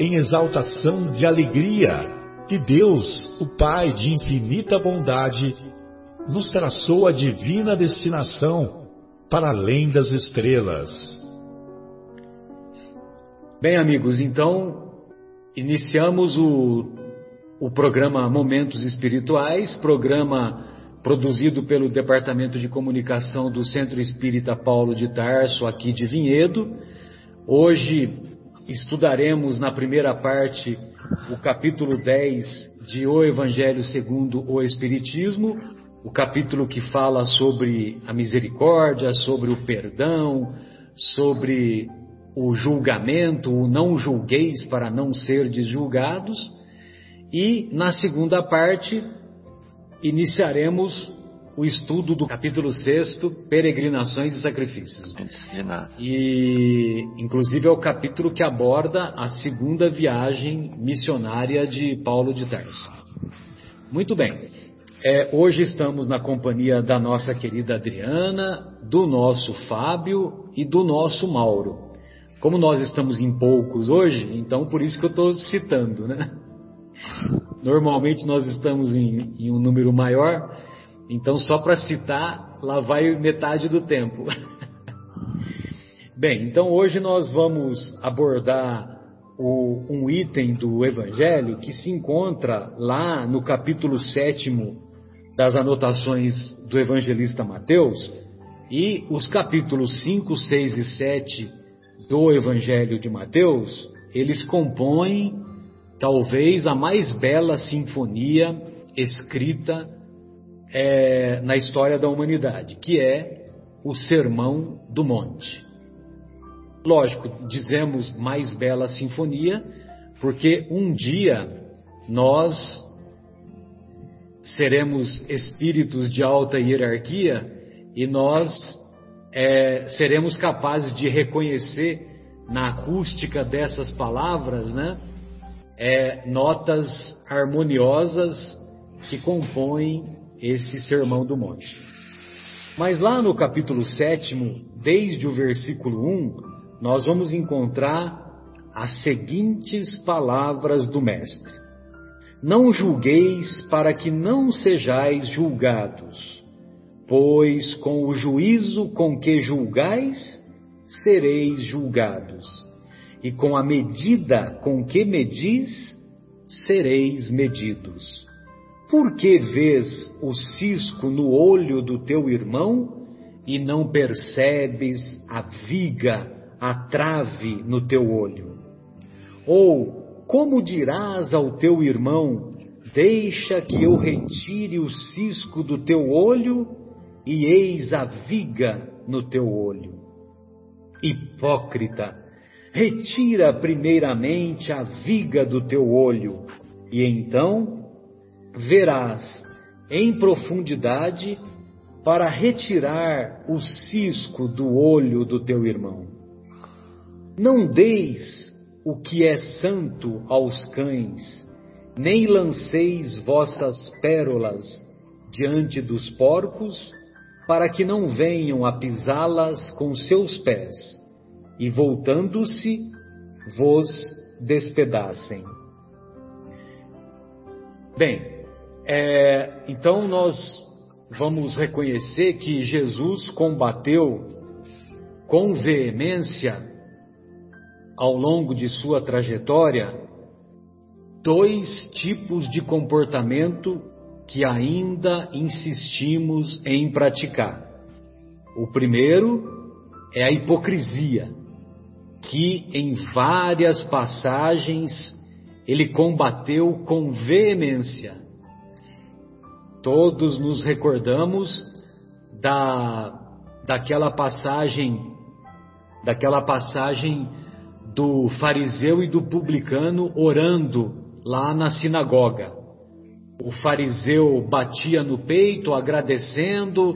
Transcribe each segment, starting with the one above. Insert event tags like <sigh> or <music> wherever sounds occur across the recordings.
em exaltação de alegria que Deus, o Pai de infinita bondade, nos traçou a divina destinação para além das estrelas. Bem, amigos, então iniciamos o, o programa Momentos Espirituais, programa produzido pelo Departamento de Comunicação do Centro Espírita Paulo de Tarso, aqui de Vinhedo. Hoje estudaremos na primeira parte o capítulo 10 de O Evangelho segundo o Espiritismo, o capítulo que fala sobre a misericórdia, sobre o perdão, sobre o julgamento, o não julgueis para não ser julgados. E na segunda parte iniciaremos o estudo do capítulo 6, Peregrinações e Sacrifícios. E, inclusive, é o capítulo que aborda a segunda viagem missionária de Paulo de Tarso. Muito bem. É, hoje estamos na companhia da nossa querida Adriana, do nosso Fábio e do nosso Mauro. Como nós estamos em poucos hoje, então por isso que eu estou citando, né? Normalmente nós estamos em, em um número maior, então, só para citar, lá vai metade do tempo. <laughs> Bem, então hoje nós vamos abordar o, um item do Evangelho que se encontra lá no capítulo 7 das anotações do evangelista Mateus e os capítulos 5, 6 e 7 do Evangelho de Mateus, eles compõem talvez a mais bela sinfonia escrita é, na história da humanidade, que é o Sermão do Monte. Lógico, dizemos mais bela sinfonia, porque um dia nós seremos espíritos de alta hierarquia e nós é, seremos capazes de reconhecer na acústica dessas palavras, né, é, notas harmoniosas que compõem esse Sermão do Monte. Mas lá no capítulo 7, desde o versículo 1, nós vamos encontrar as seguintes palavras do Mestre: Não julgueis para que não sejais julgados, pois com o juízo com que julgais, sereis julgados, e com a medida com que medis, sereis medidos. Por que vês o cisco no olho do teu irmão e não percebes a viga, a trave no teu olho? Ou como dirás ao teu irmão: Deixa que eu retire o cisco do teu olho e eis a viga no teu olho? Hipócrita, retira primeiramente a viga do teu olho, e então verás em profundidade para retirar o cisco do olho do teu irmão. Não deis o que é santo aos cães, nem lanceis vossas pérolas diante dos porcos, para que não venham a pisá-las com seus pés, e voltando-se, vos despedacem. Bem, é, então nós vamos reconhecer que Jesus combateu com veemência ao longo de sua trajetória dois tipos de comportamento que ainda insistimos em praticar. O primeiro é a hipocrisia, que em várias passagens ele combateu com veemência. Todos nos recordamos da, daquela passagem, daquela passagem do fariseu e do publicano orando lá na sinagoga. O fariseu batia no peito, agradecendo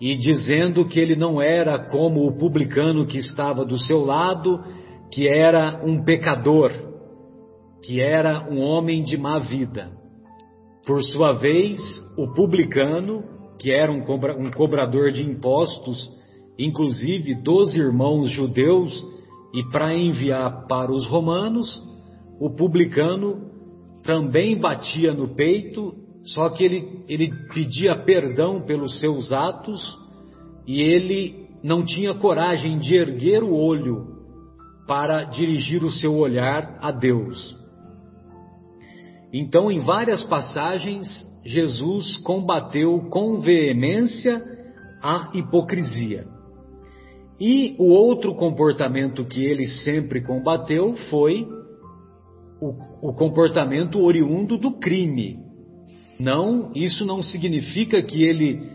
e dizendo que ele não era como o publicano que estava do seu lado, que era um pecador, que era um homem de má vida. Por sua vez, o publicano, que era um, cobra, um cobrador de impostos, inclusive dos irmãos judeus, e para enviar para os romanos, o publicano também batia no peito, só que ele, ele pedia perdão pelos seus atos e ele não tinha coragem de erguer o olho para dirigir o seu olhar a Deus. Então, em várias passagens, Jesus combateu com veemência a hipocrisia. E o outro comportamento que ele sempre combateu foi o, o comportamento oriundo do crime. Não, isso não significa que ele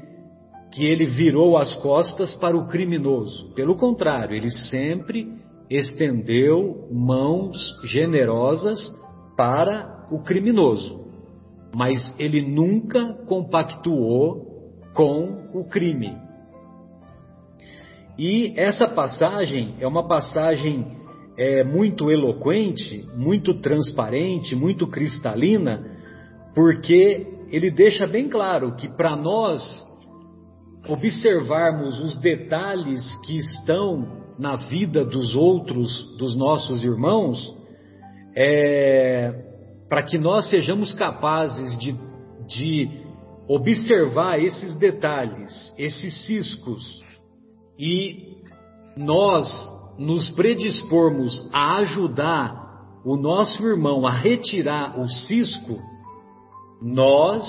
que ele virou as costas para o criminoso. Pelo contrário, ele sempre estendeu mãos generosas para o criminoso. Mas ele nunca compactuou com o crime. E essa passagem é uma passagem é, muito eloquente, muito transparente, muito cristalina, porque ele deixa bem claro que para nós observarmos os detalhes que estão na vida dos outros, dos nossos irmãos, é, para que nós sejamos capazes de, de observar esses detalhes, esses ciscos, e nós nos predispormos a ajudar o nosso irmão a retirar o cisco, nós,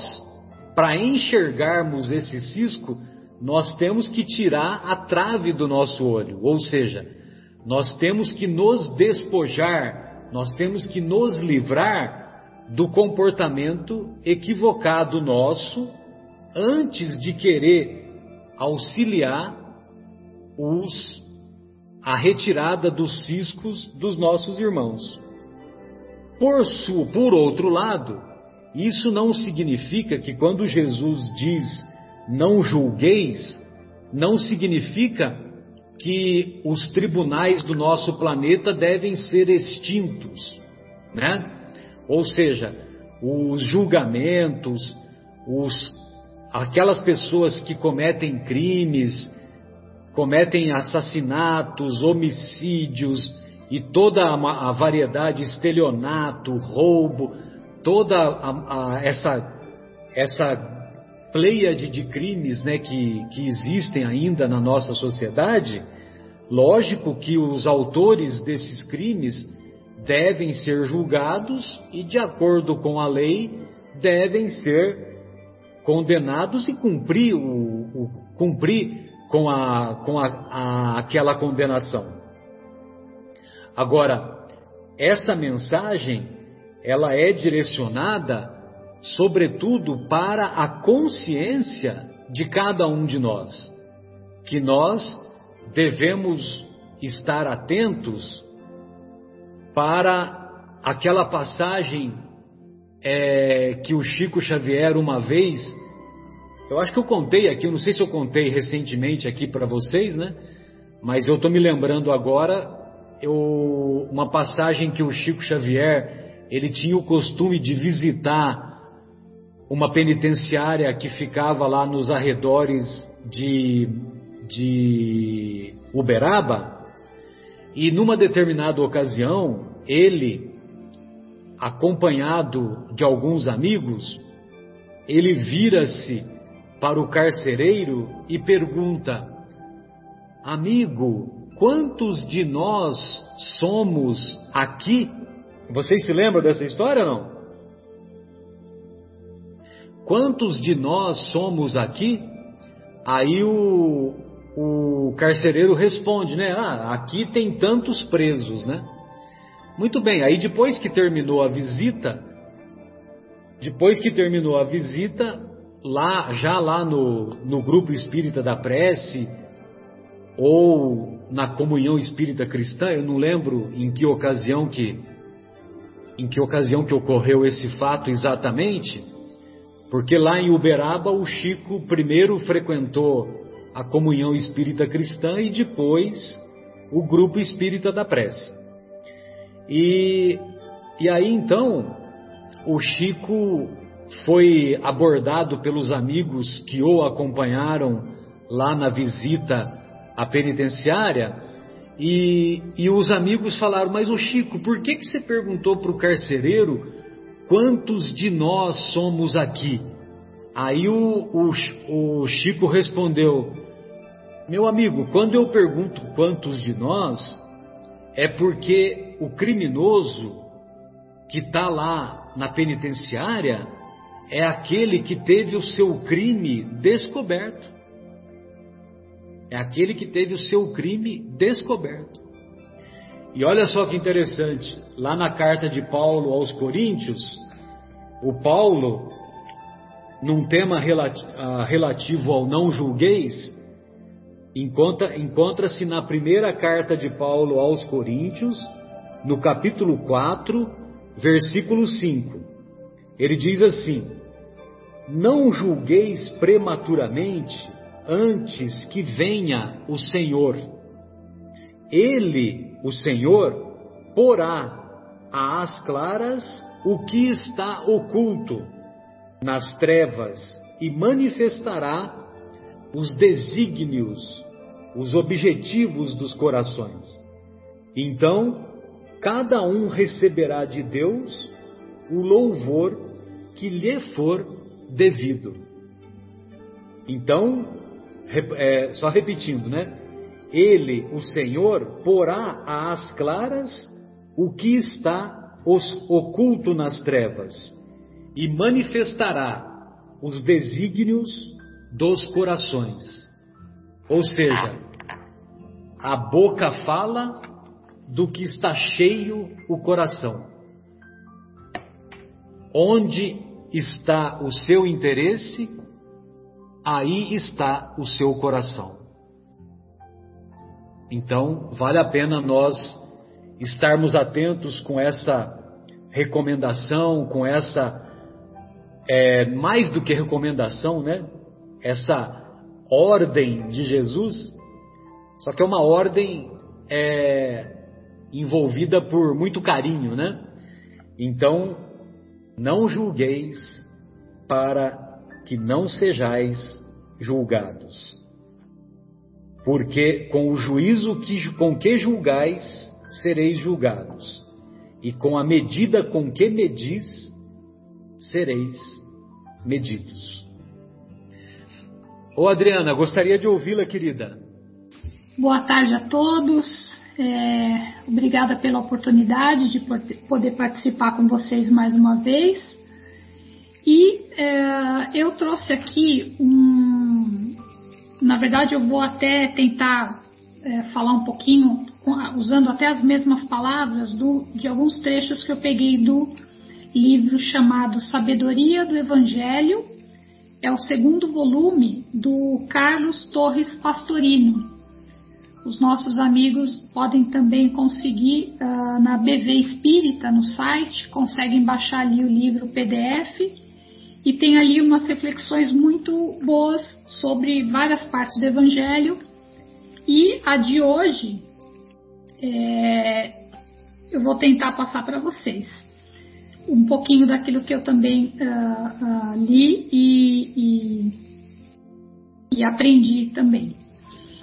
para enxergarmos esse cisco, nós temos que tirar a trave do nosso olho, ou seja, nós temos que nos despojar, nós temos que nos livrar do comportamento equivocado nosso antes de querer auxiliar os a retirada dos ciscos dos nossos irmãos. Por, su, por outro lado, isso não significa que quando Jesus diz não julgueis, não significa que os tribunais do nosso planeta devem ser extintos, né? Ou seja, os julgamentos, os, aquelas pessoas que cometem crimes, cometem assassinatos, homicídios e toda a, a variedade, estelionato, roubo, toda a, a, essa, essa pleiade de crimes né, que, que existem ainda na nossa sociedade, lógico que os autores desses crimes devem ser julgados e, de acordo com a lei, devem ser condenados e cumprir, o, o cumprir com, a, com a, a, aquela condenação. Agora, essa mensagem ela é direcionada, sobretudo, para a consciência de cada um de nós, que nós devemos estar atentos para aquela passagem é, que o Chico Xavier uma vez eu acho que eu contei aqui, eu não sei se eu contei recentemente aqui para vocês, né? Mas eu estou me lembrando agora eu, uma passagem que o Chico Xavier ele tinha o costume de visitar uma penitenciária que ficava lá nos arredores de, de Uberaba e numa determinada ocasião ele acompanhado de alguns amigos ele vira-se para o carcereiro e pergunta: Amigo, quantos de nós somos aqui Vocês se lembram dessa história ou não? Quantos de nós somos aqui? Aí o, o carcereiro responde, né? Ah, aqui tem tantos presos, né? Muito bem, aí depois que terminou a visita, depois que terminou a visita, lá, já lá no, no grupo espírita da prece, ou na comunhão espírita cristã, eu não lembro em que ocasião que em que ocasião que ocorreu esse fato exatamente, porque lá em Uberaba o Chico primeiro frequentou a comunhão espírita cristã e depois o grupo espírita da prece. E, e aí então o Chico foi abordado pelos amigos que o acompanharam lá na visita à penitenciária e, e os amigos falaram: Mas o Chico, por que, que você perguntou para o carcereiro quantos de nós somos aqui? Aí o, o, o Chico respondeu: Meu amigo, quando eu pergunto quantos de nós, é porque o criminoso que está lá na penitenciária é aquele que teve o seu crime descoberto. É aquele que teve o seu crime descoberto. E olha só que interessante, lá na carta de Paulo aos Coríntios, o Paulo, num tema ah, relativo ao não julgueis, encontra-se na primeira carta de Paulo aos Coríntios, no capítulo 4, versículo 5. Ele diz assim: Não julgueis prematuramente antes que venha o Senhor. Ele, o Senhor, porá às claras o que está oculto nas trevas e manifestará os desígnios, os objetivos dos corações. Então, cada um receberá de Deus o louvor que lhe for devido. Então, é, só repetindo, né? Ele, o Senhor, porá às claras o que está oculto nas trevas e manifestará os desígnios dos corações. Ou seja, a boca fala do que está cheio o coração. Onde está o seu interesse, aí está o seu coração. Então, vale a pena nós estarmos atentos com essa recomendação, com essa, é, mais do que recomendação, né? Essa ordem de Jesus, só que é uma ordem é, envolvida por muito carinho, né? Então, não julgueis para que não sejais julgados. Porque com o juízo que, com que julgais, sereis julgados, e com a medida com que medis, sereis medidos. Ô Adriana, gostaria de ouvi-la, querida. Boa tarde a todos. É, obrigada pela oportunidade de poder participar com vocês mais uma vez. E é, eu trouxe aqui um. Na verdade, eu vou até tentar é, falar um pouquinho, usando até as mesmas palavras, do, de alguns trechos que eu peguei do livro chamado Sabedoria do Evangelho. É o segundo volume do Carlos Torres Pastorino. Os nossos amigos podem também conseguir uh, na BV Espírita, no site, conseguem baixar ali o livro PDF e tem ali umas reflexões muito boas sobre várias partes do Evangelho. E a de hoje é, eu vou tentar passar para vocês um pouquinho daquilo que eu também uh, uh, li e, e, e, aprendi também.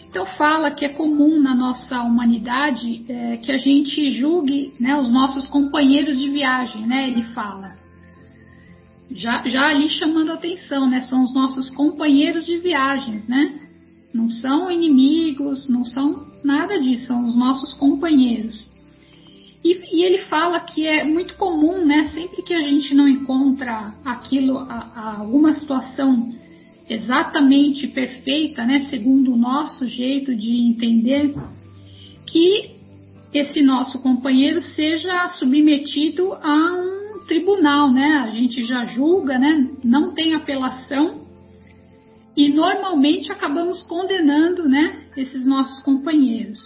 Então fala que é comum na nossa humanidade é, que a gente julgue né, os nossos companheiros de viagem, né? Ele fala já, já ali chamando atenção, né? São os nossos companheiros de viagens, né? Não são inimigos, não são nada disso, são os nossos companheiros. E, e, ele fala que é muito comum, né? Sempre que a gente não encontra aquilo, alguma situação exatamente perfeita, né? Segundo o nosso jeito de entender, que esse nosso companheiro seja submetido a um tribunal, né? A gente já julga, né? Não tem apelação e normalmente acabamos condenando, né? Esses nossos companheiros.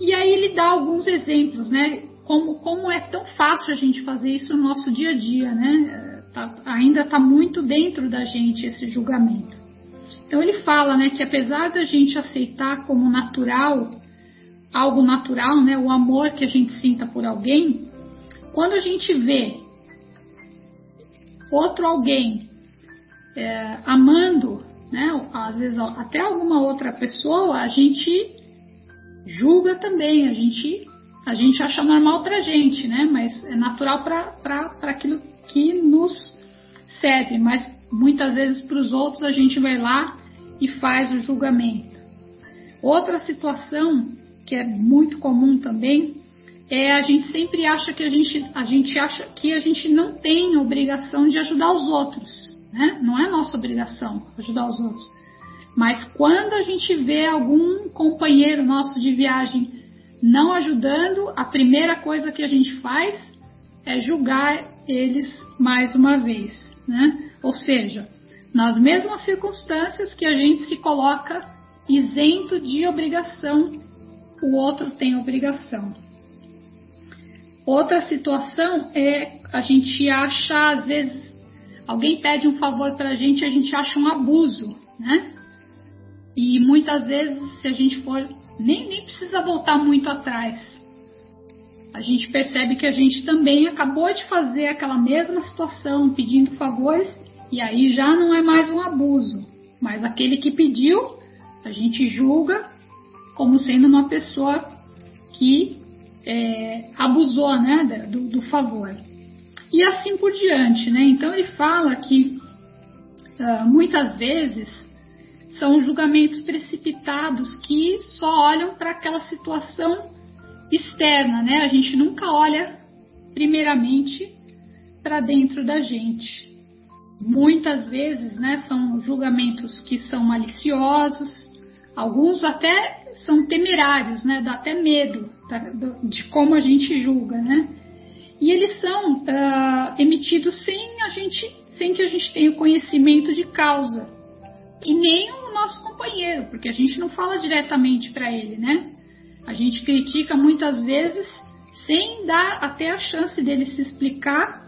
E aí ele dá alguns exemplos, né? Como, como é tão fácil a gente fazer isso no nosso dia a dia, né? Tá, ainda está muito dentro da gente esse julgamento. Então ele fala, né, que apesar da gente aceitar como natural, algo natural, né, o amor que a gente sinta por alguém, quando a gente vê outro alguém é, amando, né, às vezes até alguma outra pessoa, a gente julga também, a gente, a gente acha normal para a gente, né? Mas é natural para aquilo que nos serve, mas muitas vezes para os outros a gente vai lá e faz o julgamento. Outra situação que é muito comum também é a gente sempre acha que a gente, a gente acha que a gente não tem obrigação de ajudar os outros, né? Não é nossa obrigação ajudar os outros. Mas quando a gente vê algum companheiro nosso de viagem não ajudando, a primeira coisa que a gente faz é julgar eles mais uma vez, né? Ou seja, nas mesmas circunstâncias que a gente se coloca isento de obrigação, o outro tem obrigação. Outra situação é a gente acha, às vezes, alguém pede um favor para a gente, a gente acha um abuso, né? E muitas vezes, se a gente for, nem, nem precisa voltar muito atrás. A gente percebe que a gente também acabou de fazer aquela mesma situação, pedindo favores, e aí já não é mais um abuso. Mas aquele que pediu, a gente julga como sendo uma pessoa que é, abusou né, do, do, favor. E assim por diante. Né? Então ele fala que uh, muitas vezes são julgamentos precipitados que só olham para aquela situação externa, né? A gente nunca olha primeiramente para dentro da gente. Muitas vezes, né, são julgamentos que são maliciosos, alguns até são temerários, né? Dá até medo de como a gente julga, né? E eles são uh, emitidos sem a gente, sem que a gente tenha conhecimento de causa e nem o nosso companheiro, porque a gente não fala diretamente para ele, né? A gente critica muitas vezes sem dar até a chance dele se explicar,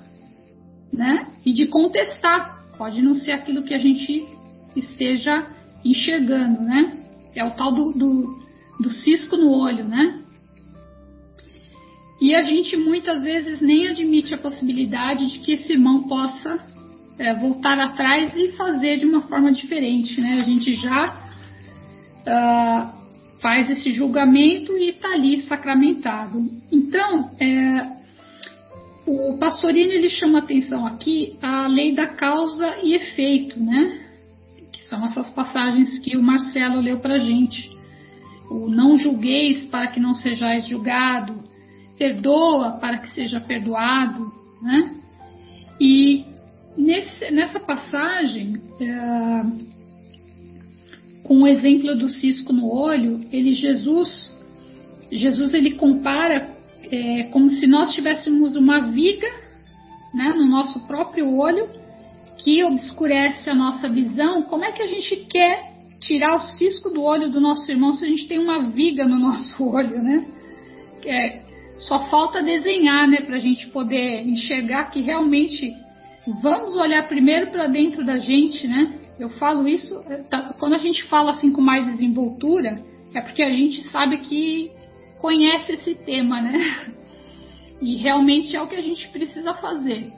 né? E de contestar. Pode não ser aquilo que a gente esteja enxergando, né? É o tal do, do, do cisco no olho, né? E a gente muitas vezes nem admite a possibilidade de que esse irmão possa é, voltar atrás e fazer de uma forma diferente. Né? A gente já uh, faz esse julgamento e está ali sacramentado. Então, é, o Pastorini ele chama atenção aqui a lei da causa e efeito, né? que são essas passagens que o Marcelo leu para gente. O não julgueis para que não sejais julgado, perdoa para que seja perdoado, né? E Nesse, nessa passagem, é, com o exemplo do cisco no olho, ele Jesus, Jesus ele compara é, como se nós tivéssemos uma viga né, no nosso próprio olho que obscurece a nossa visão. Como é que a gente quer tirar o cisco do olho do nosso irmão se a gente tem uma viga no nosso <laughs> olho, né? É, só falta desenhar, né, para a gente poder enxergar que realmente vamos olhar primeiro para dentro da gente, né? Eu falo isso, é, tá, quando a gente fala assim com mais desenvoltura, é porque a gente sabe que conhece esse tema, né? <laughs> E realmente é o que a gente precisa fazer.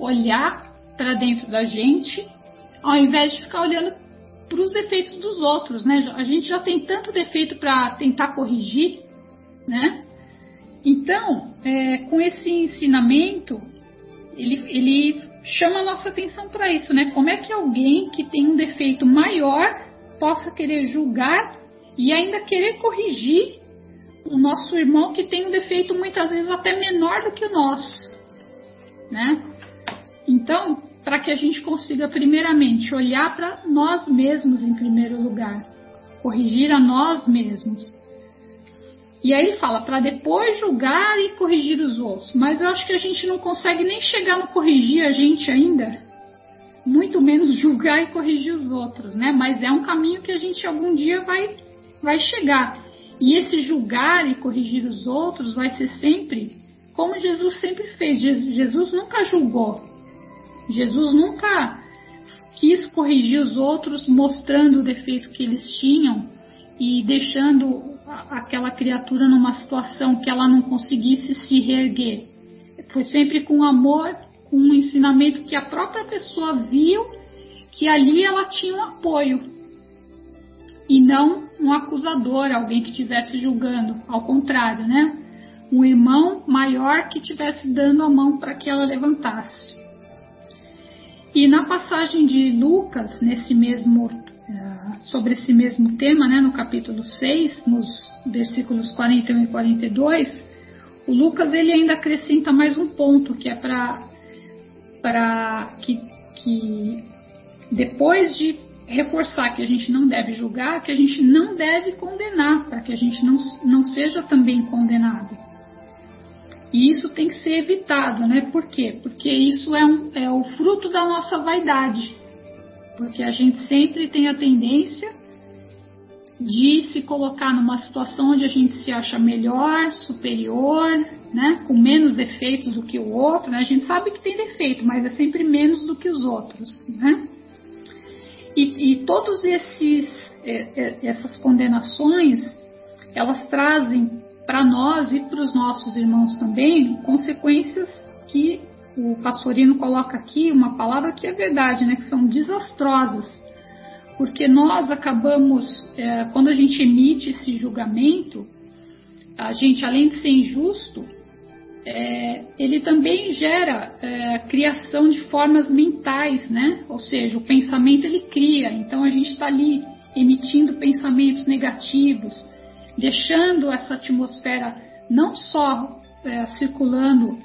Olhar para dentro da gente, ao invés de ficar olhando para os defeitos dos outros, né? A gente já tem tanto defeito para tentar corrigir, né? Então, é, com esse ensinamento, ele, ele chama a nossa atenção para isso, né? Como é que alguém que tem um defeito maior possa querer julgar e ainda querer corrigir o nosso irmão que tem um defeito muitas vezes até menor do que o nosso, né? Então, para que a gente consiga primeiramente olhar para nós mesmos em primeiro lugar, corrigir a nós mesmos. E aí ele fala para depois julgar e corrigir os outros. Mas eu acho que a gente não consegue nem chegar no corrigir a gente ainda, muito menos julgar e corrigir os outros, né? Mas é um caminho que a gente algum dia vai vai chegar. E esse julgar e corrigir os outros vai ser sempre como Jesus sempre fez. Jesus nunca julgou. Jesus nunca quis corrigir os outros mostrando o defeito que eles tinham e deixando aquela criatura numa situação que ela não conseguisse se reerguer. Foi sempre com amor, com um ensinamento que a própria pessoa viu que ali ela tinha um apoio e não um acusador, alguém que estivesse julgando, ao contrário, né? Um irmão maior que estivesse dando a mão para que ela levantasse. E na passagem de Lucas, nesse mesmo sobre esse mesmo tema, né, no capítulo 6, nos versículos 41 e 42, o Lucas ele ainda acrescenta mais um ponto que é para que, que depois de reforçar que a gente não deve julgar, que a gente não deve condenar, para que a gente não, não seja também condenado. E isso tem que ser evitado, né? Por quê? Porque isso é, um, é o fruto da nossa vaidade. Porque a gente sempre tem a tendência de se colocar numa situação onde a gente se acha melhor, superior, né? Com menos defeitos do que o outro, né? A gente sabe que tem defeito, mas é sempre menos do que os outros, né? E, e todos esses é, é, essas condenações elas trazem para nós e para os nossos irmãos também consequências que o pastorino coloca aqui uma palavra que é verdade, né, que são desastrosas, porque nós acabamos é, quando a gente emite esse julgamento, a gente além de ser injusto, é, ele também gera é, criação de formas mentais, né? Ou seja, o pensamento ele cria. Então a gente está ali emitindo pensamentos negativos, deixando essa atmosfera não só é, circulando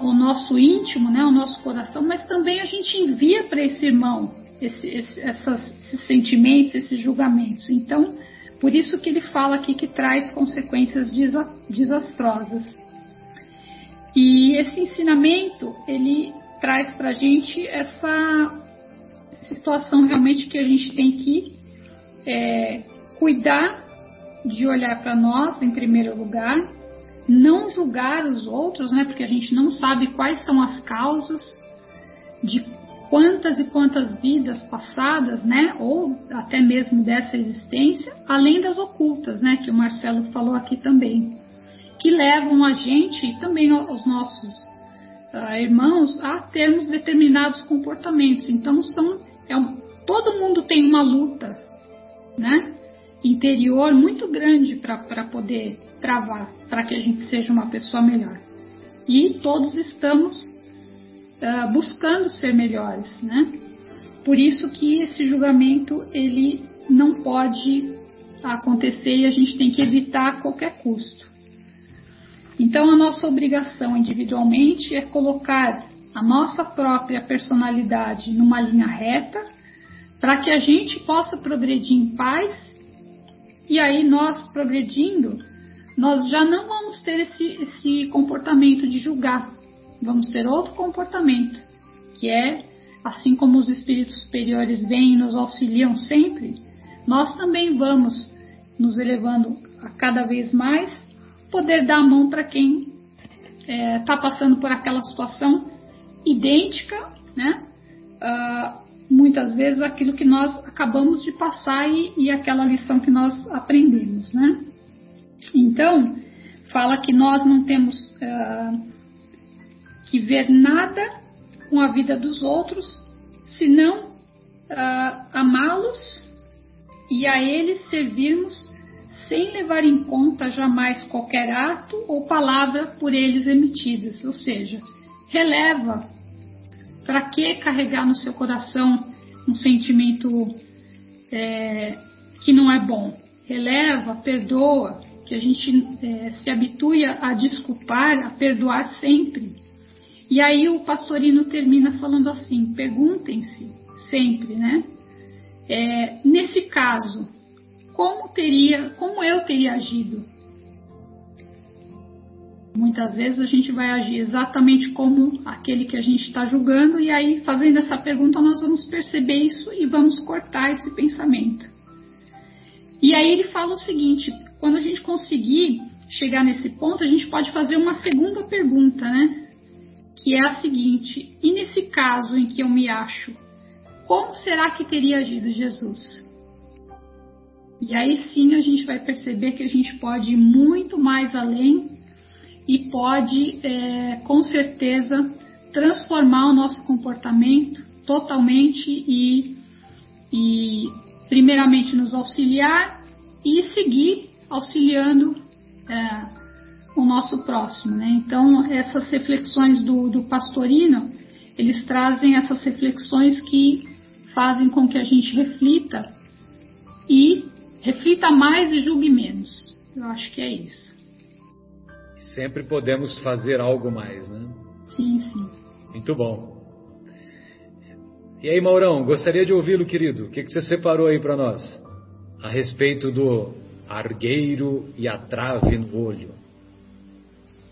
o nosso íntimo, né, o nosso coração, mas também a gente envia para esse irmão esse, esse, essas, esses sentimentos, esses julgamentos. Então, por isso que ele fala aqui que traz consequências desastrosas. E esse ensinamento, ele traz para a gente essa situação realmente que a gente tem que é, cuidar de olhar para nós em primeiro lugar, não julgar os outros, né, porque a gente não sabe quais são as causas de quantas e quantas vidas passadas, né, ou até mesmo dessa existência, além das ocultas, né, que o Marcelo falou aqui também que levam a gente e também aos nossos uh, irmãos a termos determinados comportamentos. Então são é um, todo mundo tem uma luta, né? Interior muito grande para poder travar, para que a gente seja uma pessoa melhor. E todos estamos uh, buscando ser melhores, né? Por isso que esse julgamento ele não pode acontecer e a gente tem que evitar a qualquer custo. Então, a nossa obrigação individualmente é colocar a nossa própria personalidade numa linha reta, para que a gente possa progredir em paz. E aí, nós progredindo, nós já não vamos ter esse, esse comportamento de julgar, vamos ter outro comportamento, que é assim como os espíritos superiores vêm e nos auxiliam sempre, nós também vamos nos elevando a cada vez mais poder dar a mão para quem está é, tá passando por aquela situação idêntica, né? Uh, muitas vezes aquilo que nós acabamos de passar e, e aquela lição que nós aprendemos, né? Então, fala que nós não temos uh, que ver nada com a vida dos outros, senão uh, amá-los e a eles servirmos sem levar em conta jamais qualquer ato ou palavra por eles emitidas, ou seja, releva. Para que carregar no seu coração um sentimento é, que não é bom? Releva, perdoa, que a gente é, se habitue a desculpar, a perdoar sempre. E aí o pastorino termina falando assim: perguntem-se sempre, né? É, nesse caso, como teria, como eu teria agido? Muitas vezes a gente vai agir exatamente como aquele que a gente está julgando, e aí, fazendo essa pergunta, nós vamos perceber isso e vamos cortar esse pensamento. E aí ele fala o seguinte: quando a gente conseguir chegar nesse ponto, a gente pode fazer uma segunda pergunta, né? Que é a seguinte: e nesse caso em que eu me acho, como será que teria agido Jesus? E aí sim a gente vai perceber que a gente pode ir muito mais além e pode, é, com certeza, transformar o nosso comportamento totalmente e, e, primeiramente, nos auxiliar e seguir auxiliando é, o nosso próximo. Né? Então, essas reflexões do, do pastorino, eles trazem essas reflexões que fazem com que a gente reflita e reflita mais e julgue menos. Eu acho que é isso. Sempre podemos fazer algo mais, né? Sim, sim. Muito bom. E aí, Maurão, gostaria de ouvi-lo, querido. O que, que você separou aí para nós a respeito do argueiro e a trave no olho?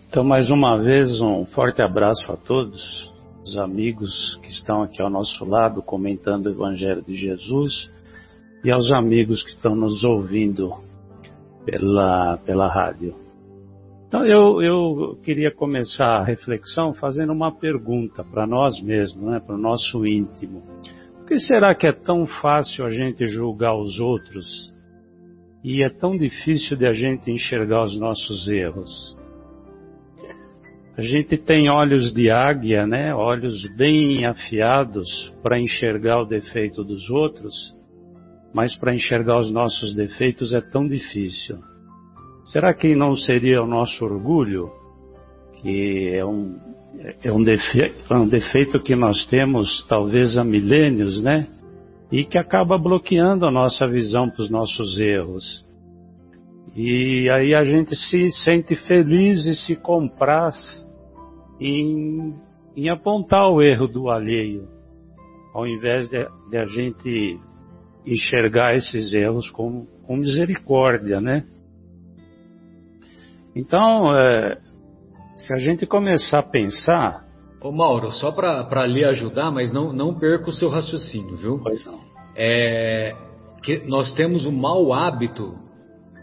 Então, mais uma vez, um forte abraço a todos, os amigos que estão aqui ao nosso lado comentando o Evangelho de Jesus e aos amigos que estão nos ouvindo pela, pela rádio. Então, eu, eu queria começar a reflexão fazendo uma pergunta para nós mesmos, né, para o nosso íntimo. Por que será que é tão fácil a gente julgar os outros e é tão difícil de a gente enxergar os nossos erros? A gente tem olhos de águia, né? Olhos bem afiados para enxergar o defeito dos outros, mas para enxergar os nossos defeitos é tão difícil. Será que não seria o nosso orgulho, que é um, é um, defeito, é um defeito que nós temos talvez há milênios, né? E que acaba bloqueando a nossa visão para os nossos erros. E aí a gente se sente feliz e se compraz em, em apontar o erro do alheio, ao invés de, de a gente enxergar esses erros com, com misericórdia, né? Então, é, se a gente começar a pensar. Ô Mauro, só para lhe ajudar, mas não, não perca o seu raciocínio, viu? Pois não. É, que nós temos o mau hábito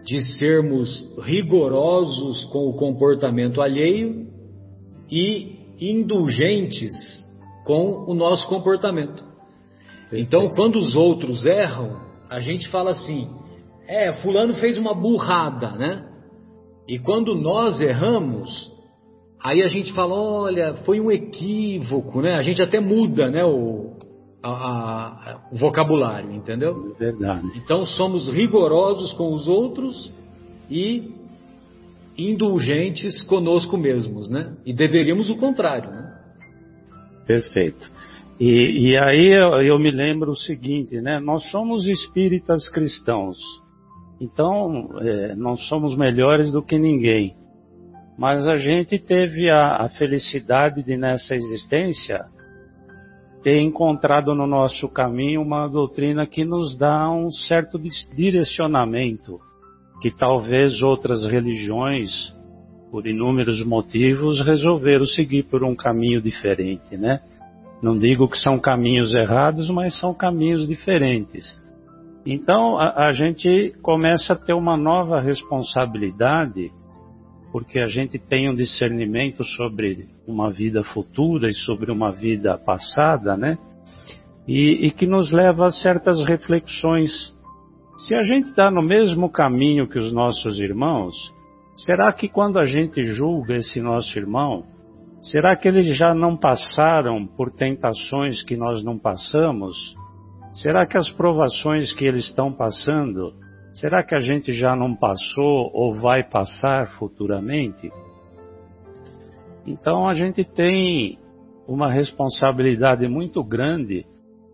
de sermos rigorosos com o comportamento alheio e indulgentes com o nosso comportamento. Então, quando os outros erram, a gente fala assim: é, Fulano fez uma burrada, né? E quando nós erramos, aí a gente fala: olha, foi um equívoco, né? A gente até muda, né? O, a, a, o vocabulário, entendeu? Verdade. Então somos rigorosos com os outros e indulgentes conosco mesmos, né? E deveríamos o contrário, né? Perfeito. E, e aí eu, eu, me lembro o seguinte, né? Nós somos espíritas cristãos, então é, não somos melhores do que ninguém. Mas a gente teve a, a felicidade de nessa existência ter encontrado no nosso caminho uma doutrina que nos dá um certo direcionamento que talvez outras religiões, por inúmeros motivos, resolveram seguir por um caminho diferente, né? Não digo que são caminhos errados, mas são caminhos diferentes. Então a, a gente começa a ter uma nova responsabilidade, porque a gente tem um discernimento sobre uma vida futura e sobre uma vida passada, né? E, e que nos leva a certas reflexões. Se a gente está no mesmo caminho que os nossos irmãos, será que quando a gente julga esse nosso irmão, Será que eles já não passaram por tentações que nós não passamos? Será que as provações que eles estão passando, será que a gente já não passou ou vai passar futuramente? Então a gente tem uma responsabilidade muito grande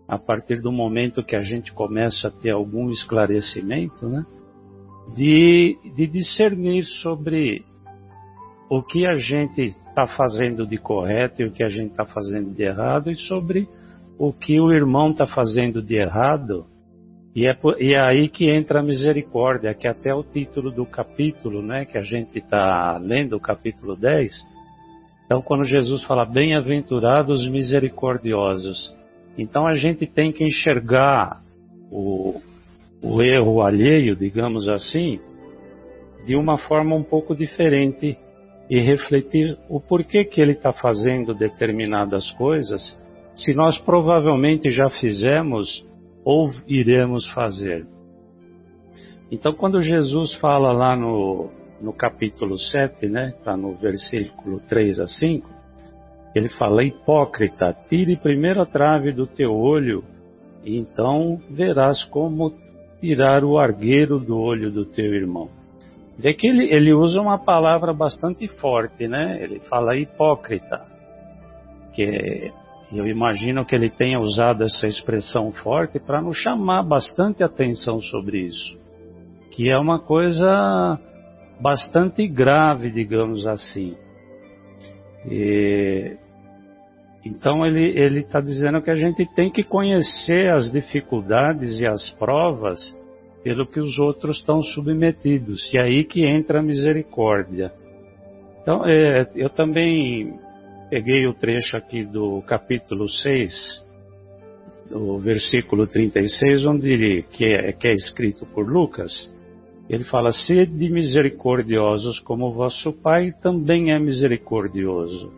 a partir do momento que a gente começa a ter algum esclarecimento, né? de, de discernir sobre o que a gente está fazendo de correto e o que a gente está fazendo de errado e sobre o que o irmão está fazendo de errado. E é, e é, aí que entra a misericórdia, que até o título do capítulo, né, que a gente está lendo, o capítulo 10. Então, quando Jesus fala bem-aventurados misericordiosos, então a gente tem que enxergar o, o erro alheio, digamos assim, de uma forma um pouco diferente e refletir o porquê que ele está fazendo determinadas coisas, se nós provavelmente já fizemos ou iremos fazer. Então, quando Jesus fala lá no, no capítulo 7, né, está no versículo 3 a 5, ele fala: Hipócrita, tire primeiro a trave do teu olho, e então verás como tirar o argueiro do olho do teu irmão. Vê que ele, ele usa uma palavra bastante forte, né? Ele fala hipócrita, que eu imagino que ele tenha usado essa expressão forte para nos chamar bastante atenção sobre isso, que é uma coisa bastante grave, digamos assim. E, então ele está dizendo que a gente tem que conhecer as dificuldades e as provas pelo que os outros estão submetidos, e é aí que entra a misericórdia. Então, é, eu também peguei o trecho aqui do capítulo 6, do versículo 36, onde ele, que, é, que é escrito por Lucas, ele fala: Sede misericordiosos como vosso Pai também é misericordioso.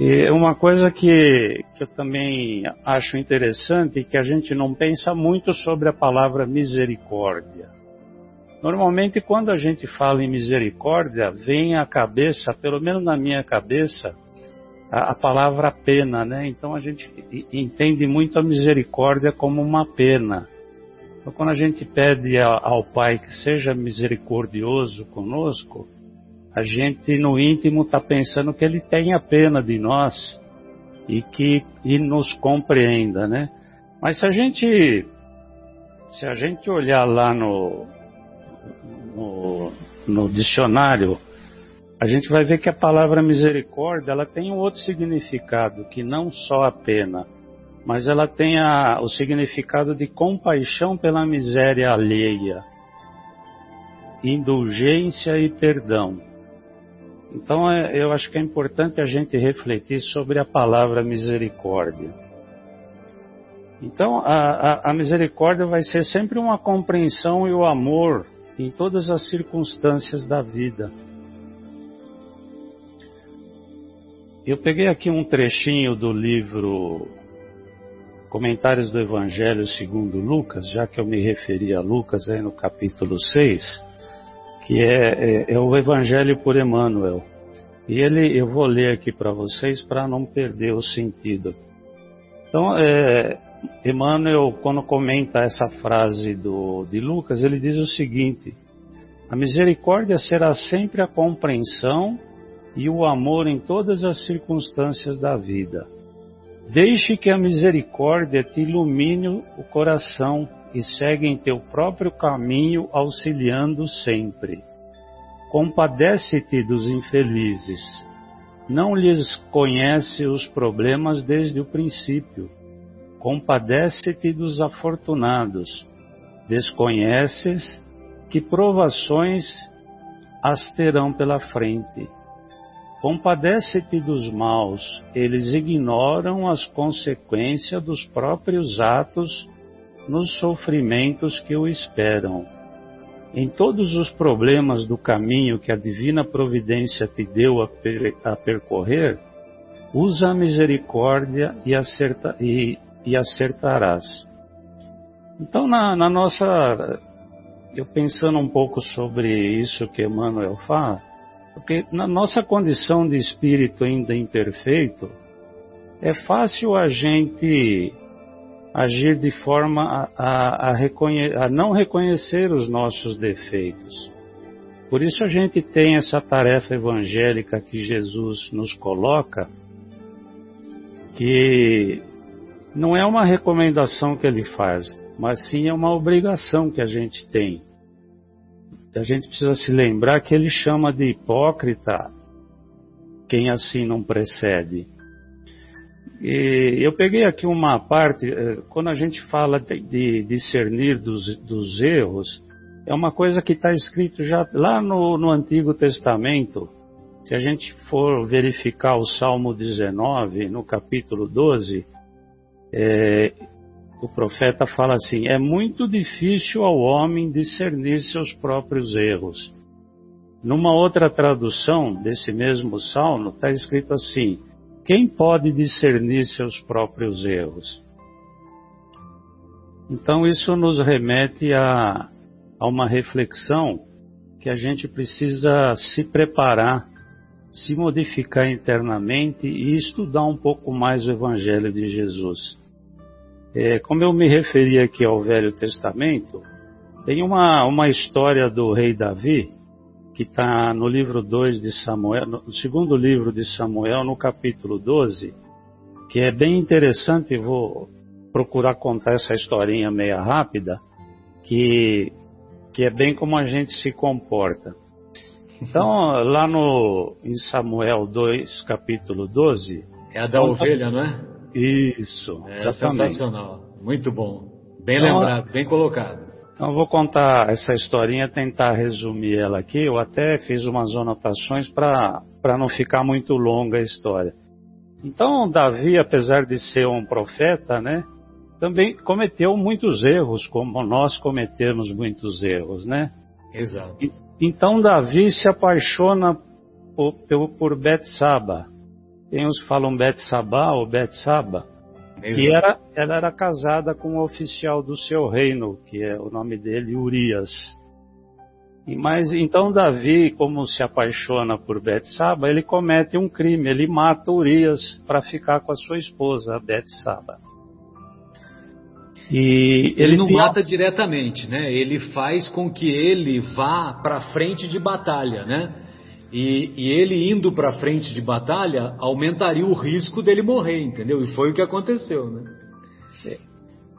E uma coisa que, que eu também acho interessante é que a gente não pensa muito sobre a palavra misericórdia. Normalmente, quando a gente fala em misericórdia, vem à cabeça, pelo menos na minha cabeça, a, a palavra pena, né? Então a gente entende muito a misericórdia como uma pena. Então, quando a gente pede ao Pai que seja misericordioso conosco, a gente no íntimo está pensando que Ele tenha pena de nós e que e nos compreenda, né? Mas se a gente se a gente olhar lá no, no, no dicionário a gente vai ver que a palavra misericórdia ela tem um outro significado que não só a pena, mas ela tem a, o significado de compaixão pela miséria alheia, indulgência e perdão. Então é, eu acho que é importante a gente refletir sobre a palavra misericórdia. Então a, a, a misericórdia vai ser sempre uma compreensão e o amor em todas as circunstâncias da vida. Eu peguei aqui um trechinho do livro Comentários do Evangelho segundo Lucas, já que eu me referi a Lucas aí no capítulo 6, que é, é, é o Evangelho por Emmanuel. E ele, eu vou ler aqui para vocês para não perder o sentido. Então, é, Emmanuel, quando comenta essa frase do, de Lucas, ele diz o seguinte: A misericórdia será sempre a compreensão e o amor em todas as circunstâncias da vida. Deixe que a misericórdia te ilumine o coração e segue em teu próprio caminho, auxiliando sempre. Compadece-te dos infelizes. Não lhes conhece os problemas desde o princípio. Compadece-te dos afortunados. Desconheces que provações as terão pela frente Compadece-te dos maus, eles ignoram as consequências dos próprios atos nos sofrimentos que o esperam. Em todos os problemas do caminho que a divina providência te deu a, per a percorrer, usa a misericórdia e, acerta e, e acertarás. Então, na, na nossa. Eu pensando um pouco sobre isso que Emmanuel fala, porque na nossa condição de espírito ainda imperfeito, é fácil a gente agir de forma a, a, a, a, não reconhecer os nossos defeitos. Por isso a gente tem essa tarefa evangélica que Jesus nos coloca, que não é uma recomendação que ele faz, mas sim é uma obrigação que a gente tem a gente precisa se lembrar que ele chama de hipócrita quem assim não precede. E eu peguei aqui uma parte, eh, quando a gente fala de, de discernir dos, dos, erros, é uma coisa que está escrito já lá no, no Antigo Testamento. Se a gente for verificar o Salmo 19, no capítulo 12, é, o profeta fala assim: é muito difícil ao homem discernir seus próprios erros. Numa outra tradução desse mesmo salmo, está escrito assim: quem pode discernir seus próprios erros? Então, isso nos remete a, a uma reflexão que a gente precisa se preparar, se modificar internamente e estudar um pouco mais o Evangelho de Jesus. É, como eu me referi aqui ao Velho Testamento, tem uma, uma história do rei Davi, que está no livro 2 de Samuel, no segundo livro de Samuel, no capítulo 12, que é bem interessante, vou procurar contar essa historinha meia rápida, que, que é bem como a gente se comporta. Então, lá no, em Samuel 2, capítulo 12. É a da conta, ovelha, não é? Isso, é exatamente. sensacional, muito bom, bem então, lembrado, bem colocado. Então eu vou contar essa historinha, tentar resumir ela aqui. Eu até fiz umas anotações para não ficar muito longa a história. Então Davi, apesar de ser um profeta, né, também cometeu muitos erros, como nós cometemos muitos erros, né? Exato. E, então Davi se apaixona por, por Betsaba. Tem uns que falam Betsabá ou Betsaba, que era, ela era casada com um oficial do seu reino, que é o nome dele, Urias. E, mas então Davi, como se apaixona por Betsaba, ele comete um crime, ele mata Urias para ficar com a sua esposa, Betsaba. E ele, ele não tinha... mata diretamente, né? Ele faz com que ele vá para frente de batalha, né? E, e ele indo para frente de batalha aumentaria o risco dele morrer, entendeu? E foi o que aconteceu, né?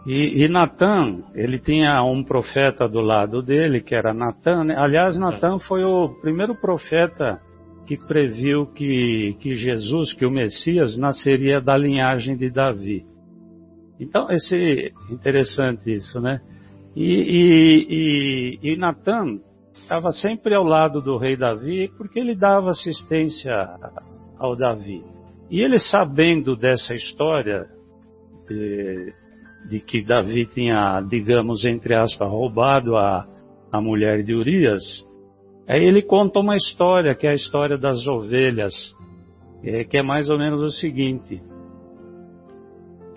E, e Natan, ele tinha um profeta do lado dele, que era Natan. Né? Aliás, Natan foi o primeiro profeta que previu que, que Jesus, que o Messias, nasceria da linhagem de Davi. Então, esse interessante isso, né? E, e, e, e Natan estava sempre ao lado do rei Davi, porque ele dava assistência ao Davi. E ele sabendo dessa história, de, de que Davi tinha, digamos, entre aspas, roubado a, a mulher de Urias, aí ele conta uma história, que é a história das ovelhas, é, que é mais ou menos o seguinte.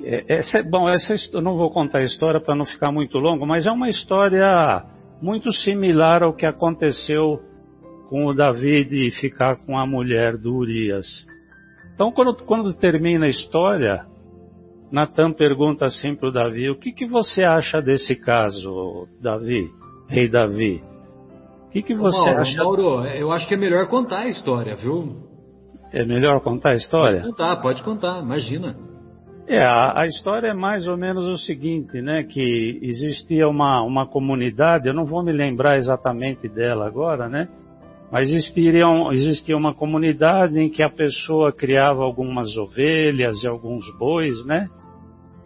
É, essa, bom, essa, eu não vou contar a história para não ficar muito longo, mas é uma história muito similar ao que aconteceu com o Davi de ficar com a mulher do Urias. Então, quando, quando termina a história, Natan pergunta assim para o Davi: O que, que você acha desse caso, Davi, rei Davi? O que, que você Mauro, acha? Mauro, eu acho que é melhor contar a história, viu? É melhor contar a história? Pode contar, pode contar, imagina. É, a, a, história é mais ou menos o seguinte, né? Que existia uma, uma comunidade, eu não vou me lembrar exatamente dela agora, né? Mas existia, existia uma comunidade em que a pessoa criava algumas ovelhas e alguns bois, né?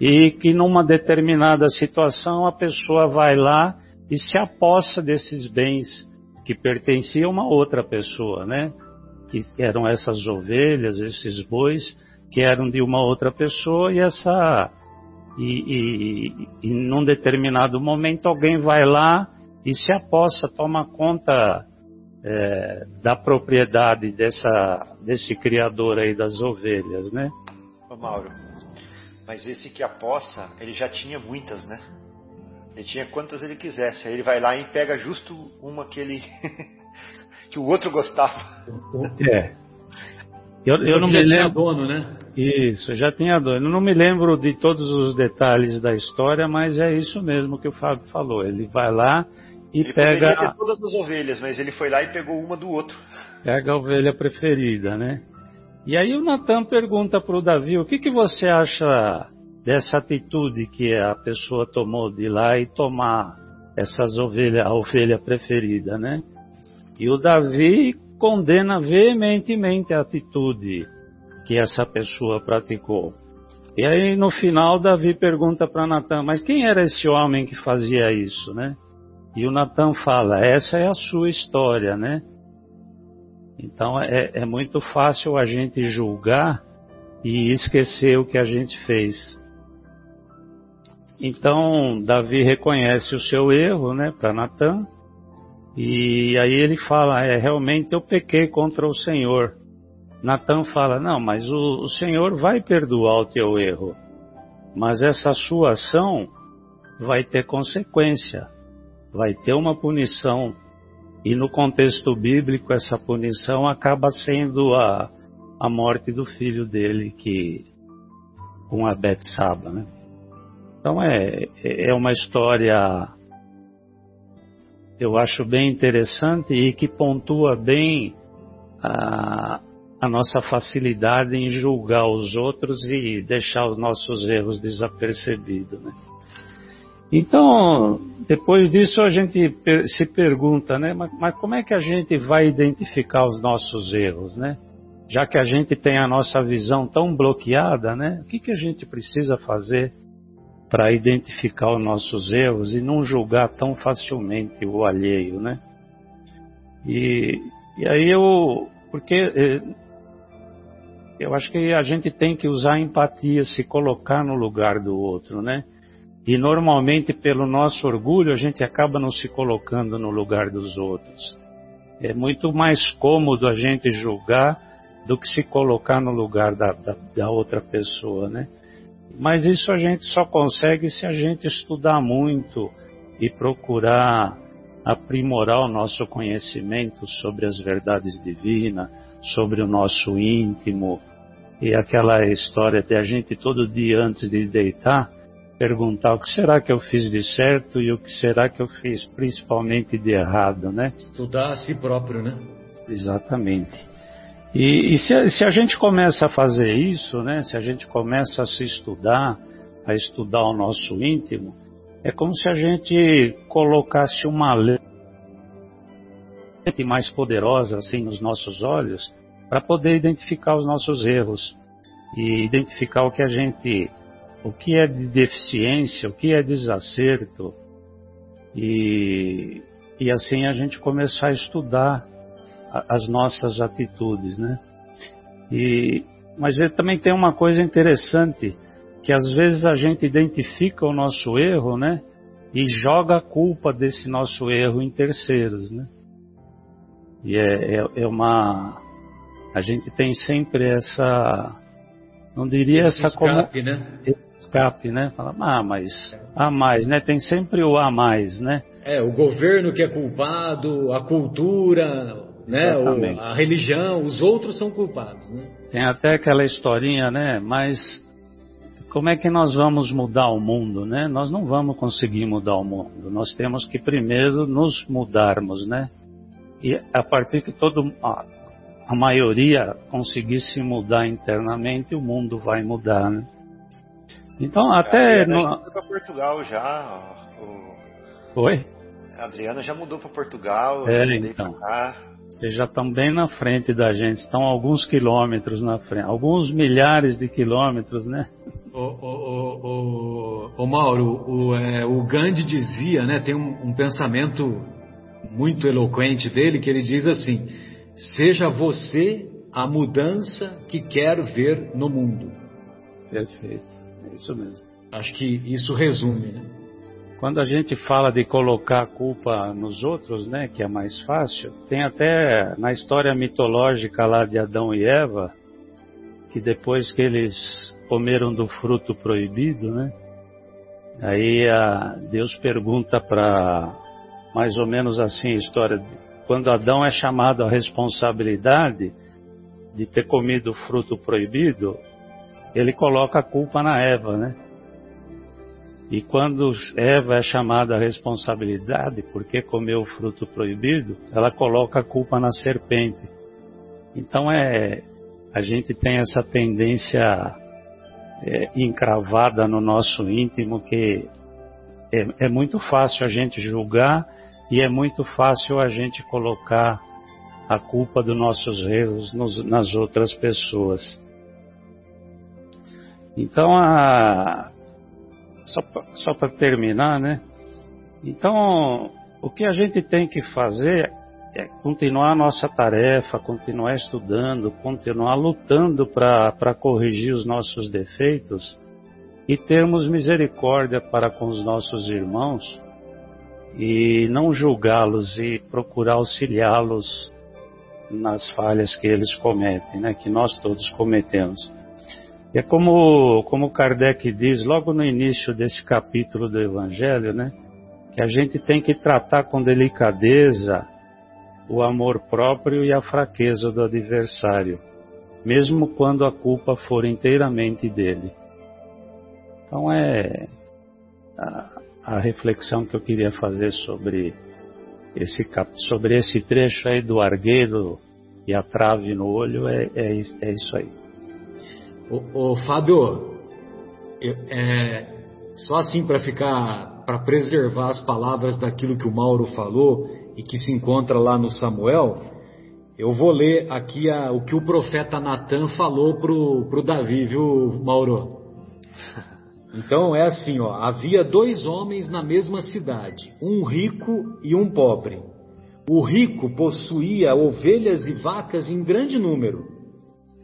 E que numa determinada situação a pessoa vai lá e se apossa desses bens que pertenciam a uma outra pessoa, né? Que eram essas ovelhas, esses bois que eram de uma outra pessoa e essa e, e, e num determinado momento alguém vai lá e se aposta, toma conta é, da propriedade dessa, desse criador aí das ovelhas, né? Ô Mauro, mas esse que aposta, ele já tinha muitas, né? Ele tinha quantas ele quisesse. Aí ele vai lá e pega justo uma que ele <laughs> que o outro gostava. É. Eu, eu não me lembro. dono, né? Isso, já tinha. Eu não me lembro de todos os detalhes da história, mas é isso mesmo que o Fábio falou. Ele vai lá e ele pega. Ele todas as ovelhas, mas ele foi lá e pegou uma do outro. <laughs> Pega a ovelha preferida, né? E aí o Natan pergunta para o Davi: o que, que você acha dessa atitude que a pessoa tomou de ir lá e tomar essas ovelhas, a ovelha preferida, né? E o Davi condena veementemente a atitude que essa pessoa praticou. E aí no final Davi pergunta para Natan, mas quem era esse homem que fazia isso, né? E o Natan fala, essa é a sua história, né? Então é, é muito fácil a gente julgar e esquecer o que a gente fez. Então Davi reconhece o seu erro, né, para Natan, e aí ele fala, é realmente eu pequei contra o Senhor. Natan fala, não, mas o, o Senhor vai perdoar o teu erro, mas essa sua ação vai ter consequência, vai ter uma punição e no contexto bíblico, essa punição acaba sendo a, a morte do filho dele, que com a Betsaba, né? Então é, é uma história, eu acho bem interessante e que pontua bem a, a nossa facilidade em julgar os outros e deixar os nossos erros desapercebidos, né? Então, depois disso a gente se pergunta, né? Mas, mas, como é que a gente vai identificar os nossos erros, né? Já que a gente tem a nossa visão tão bloqueada, né? O que, que a gente precisa fazer para identificar os nossos erros e não julgar tão facilmente o alheio, né? E, e aí eu, porque eh, eu acho que a gente tem que usar a empatia, se colocar no lugar do outro, né? E normalmente, pelo nosso orgulho, a gente acaba não se colocando no lugar dos outros. É muito mais cômodo a gente julgar do que se colocar no lugar da, da, da outra pessoa, né? Mas isso a gente só consegue se a gente estudar muito e procurar aprimorar o nosso conhecimento sobre as verdades divinas, sobre o nosso íntimo e aquela história de a gente todo dia antes de deitar perguntar o que será que eu fiz de certo e o que será que eu fiz principalmente de errado, né? Estudar a si próprio, né? Exatamente. E, e se, a, se, a gente começa a fazer isso, né? Se a gente começa a se estudar, a estudar o nosso íntimo, é como se a gente colocasse uma lente mais poderosa assim nos nossos olhos para poder identificar os nossos erros e identificar o que a gente o que é de deficiência, o que é desacerto, e, e assim a gente começar a estudar as nossas atitudes, né? E, mas ele também tem uma coisa interessante, que às vezes a gente identifica o nosso erro, né? E joga a culpa desse nosso erro em terceiros, né? E é, é, é uma... A gente tem sempre essa... Não diria Esse essa... Escape, como, né? escape, né? Fala, ah, mas a mais, né? Tem sempre o a mais, né? É, o governo que é culpado, a cultura, né? O, a religião, os outros são culpados, né? Tem até aquela historinha, né? Mas como é que nós vamos mudar o mundo, né? Nós não vamos conseguir mudar o mundo. Nós temos que primeiro nos mudarmos, né? E a partir que todo a, a maioria conseguir se mudar internamente, o mundo vai mudar, né? Então, até. A Adriana no... já mudou para Portugal já. O... Oi? A Adriana já mudou para Portugal. É, então. Vocês já estão bem na frente da gente, estão alguns quilômetros na frente, alguns milhares de quilômetros, né? Ô, ô, ô, ô Mauro, o, é, o, Gandhi dizia, né, tem um, um pensamento muito eloquente dele, que ele diz assim: seja você a mudança que quer ver no mundo. Perfeito. É isso mesmo. Acho que isso resume, né? Quando a gente fala de colocar a culpa nos outros, né, que é mais fácil, tem até na história mitológica lá de Adão e Eva, que depois que eles comeram do fruto proibido, né, aí a, Deus pergunta para, mais ou menos assim a história, quando Adão é chamado à responsabilidade de ter comido o fruto proibido, ele coloca a culpa na Eva, né? E quando Eva é chamada à responsabilidade porque comeu o fruto proibido, ela coloca a culpa na serpente. Então é a gente tem essa tendência é, encravada no nosso íntimo que é, é muito fácil a gente julgar e é muito fácil a gente colocar a culpa dos nossos erros nos, nas outras pessoas. Então, a, só, só para terminar, né? Então, o que a gente tem que fazer é continuar a nossa tarefa, continuar estudando, continuar lutando para corrigir os nossos defeitos e termos misericórdia para com os nossos irmãos e não julgá-los e procurar auxiliá-los nas falhas que eles cometem, né, que nós todos cometemos. É como, como Kardec diz logo no início desse capítulo do Evangelho, né, que a gente tem que tratar com delicadeza o amor próprio e a fraqueza do adversário, mesmo quando a culpa for inteiramente dele. Então é a reflexão que eu queria fazer sobre esse, sobre esse trecho aí do argueiro e a trave no olho é, é, é isso aí. Ô, ô Fábio, eu, é, só assim para ficar, para preservar as palavras daquilo que o Mauro falou e que se encontra lá no Samuel, eu vou ler aqui a, o que o profeta Natan falou pro, pro Davi, viu, Mauro? Então é assim, ó, havia dois homens na mesma cidade, um rico e um pobre. O rico possuía ovelhas e vacas em grande número.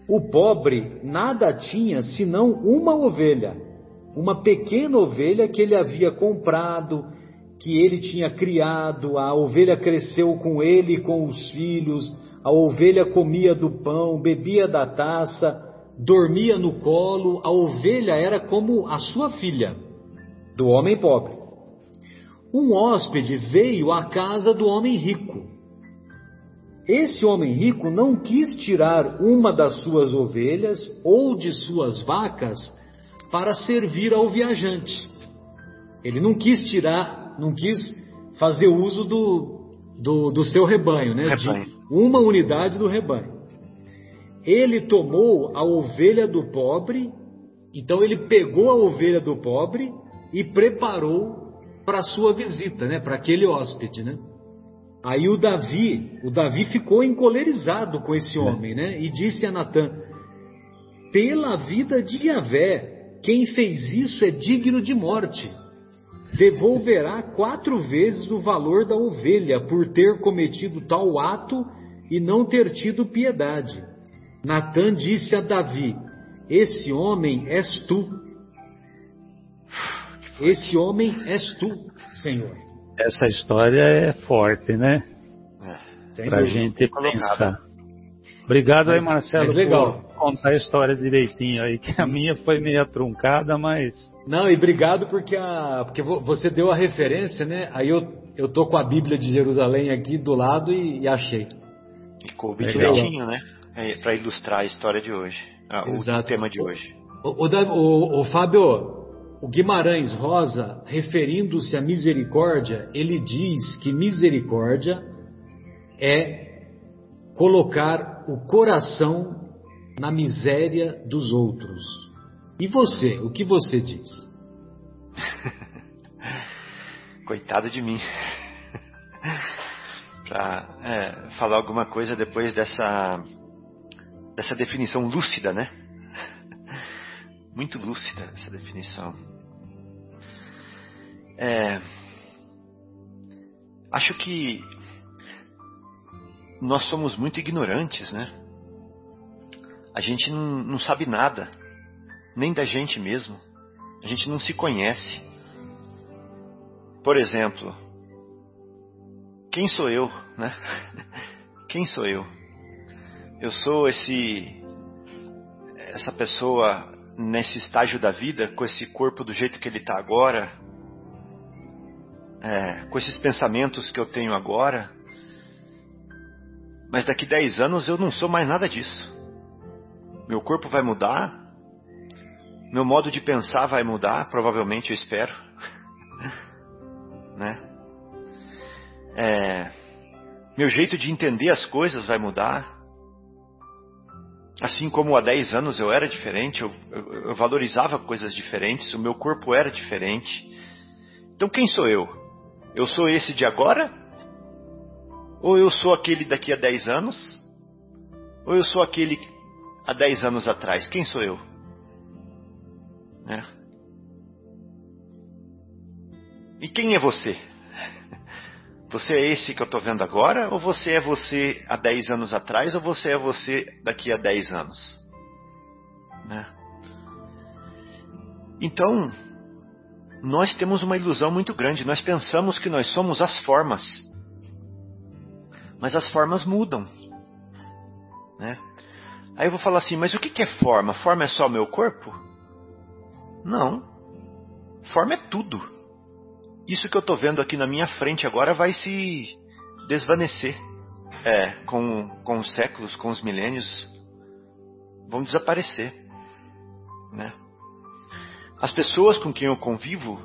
O pobre nada tinha senão uma ovelha, uma pequena ovelha que ele havia comprado, que ele tinha criado. A ovelha cresceu com ele e com os filhos. A ovelha comia do pão, bebia da taça dormia no colo, a ovelha era como a sua filha, do homem pobre. Um hóspede veio à casa do homem rico. Esse homem rico não quis tirar uma das suas ovelhas ou de suas vacas para servir ao viajante. Ele não quis tirar, não quis fazer uso do, do, do seu rebanho, né? Rebanho. De uma unidade do rebanho. Ele tomou a ovelha do pobre, então ele pegou a ovelha do pobre e preparou para sua visita, né, para aquele hóspede, né? Aí o Davi, o Davi ficou encolerizado com esse homem, né? E disse a Natã: Pela vida de Yahvé, quem fez isso é digno de morte. Devolverá quatro vezes o valor da ovelha por ter cometido tal ato e não ter tido piedade. Natã disse a Davi: Esse homem és tu. Esse homem és tu, Senhor. Essa história é forte, né? É. Para a gente pensar. Obrigado aí, Marcelo, legal. por contar a história direitinho aí, que a minha foi meio truncada, mas. Não, e obrigado porque, a, porque você deu a referência, né? Aí eu, eu tô com a Bíblia de Jerusalém aqui do lado e, e achei. E coube Legal. direitinho, né? É, para ilustrar a história de hoje. Ah, o tema de hoje. O, o, o- o Fábio, o Guimarães Rosa, referindo-se à misericórdia, ele diz que misericórdia é colocar o coração na miséria dos outros. E você, o que você diz? <laughs> Coitado de mim. <laughs> para falar alguma coisa depois dessa dessa definição lúcida, né? <laughs> Muito lúcida essa definição. É, acho que nós somos muito ignorantes, né? A gente não, não sabe nada, nem da gente mesmo. A gente não se conhece. Por exemplo, quem sou eu, né? <laughs> Quem sou eu? Eu sou esse essa pessoa nesse estágio da vida, com esse corpo do jeito que ele está agora, é, com esses pensamentos que eu tenho agora, mas daqui 10 anos eu não sou mais nada disso. Meu corpo vai mudar, meu modo de pensar vai mudar, provavelmente eu espero, <laughs> né? É, meu jeito de entender as coisas vai mudar. Assim como há 10 anos eu era diferente, eu, eu, eu valorizava coisas diferentes, o meu corpo era diferente. Então quem sou eu? Eu sou esse de agora? Ou eu sou aquele daqui a 10 anos? Ou eu sou aquele há 10 anos atrás? Quem sou eu? É. E quem é você? Você é esse que eu estou vendo agora? Ou você é você há 10 anos atrás? Ou você é você daqui a 10 anos? Né? Então, nós temos uma ilusão muito grande. Nós pensamos que nós somos as formas. Mas as formas mudam. Né? Aí eu vou falar assim, mas o que é forma? Forma é só o meu corpo? Não. Forma é tudo. Isso que eu estou vendo aqui na minha frente agora vai se desvanecer. É, com, com os séculos, com os milênios, vão desaparecer. Né? As pessoas com quem eu convivo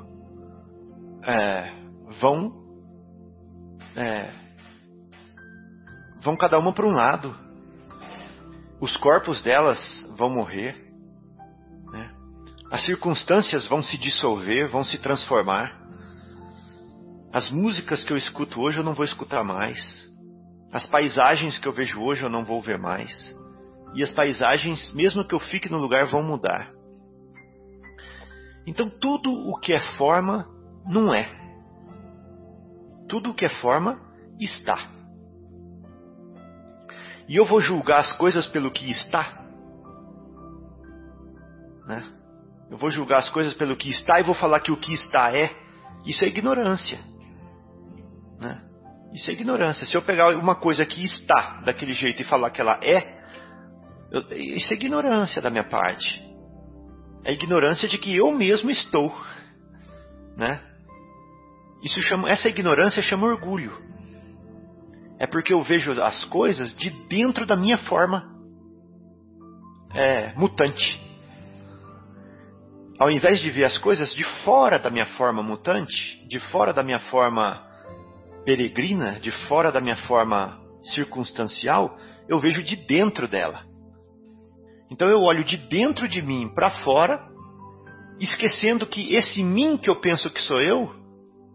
é, vão é, vão cada uma para um lado. Os corpos delas vão morrer. Né? As circunstâncias vão se dissolver, vão se transformar. As músicas que eu escuto hoje eu não vou escutar mais. As paisagens que eu vejo hoje eu não vou ver mais. E as paisagens, mesmo que eu fique no lugar, vão mudar. Então tudo o que é forma não é. Tudo o que é forma está. E eu vou julgar as coisas pelo que está. Né? Eu vou julgar as coisas pelo que está e vou falar que o que está é. Isso é ignorância. Isso é ignorância. Se eu pegar uma coisa que está daquele jeito e falar que ela é, eu, isso é ignorância da minha parte. É ignorância de que eu mesmo estou, né? Isso chama, essa ignorância chama orgulho. É porque eu vejo as coisas de dentro da minha forma é, mutante. Ao invés de ver as coisas de fora da minha forma mutante, de fora da minha forma peregrina, de fora da minha forma circunstancial, eu vejo de dentro dela. Então eu olho de dentro de mim para fora, esquecendo que esse mim que eu penso que sou eu,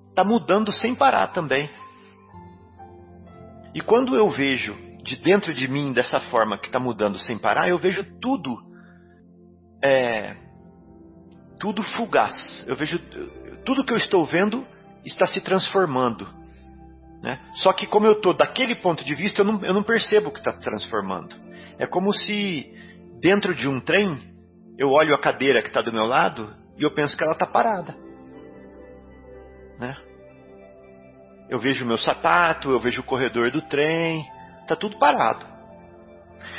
está mudando sem parar também. E quando eu vejo de dentro de mim dessa forma que está mudando sem parar, eu vejo tudo, é, tudo fugaz. Eu vejo tudo que eu estou vendo está se transformando. Né? Só que como eu estou daquele ponto de vista, eu não, eu não percebo que está transformando. É como se dentro de um trem, eu olho a cadeira que está do meu lado e eu penso que ela está parada. Né? Eu vejo o meu sapato, eu vejo o corredor do trem, está tudo parado.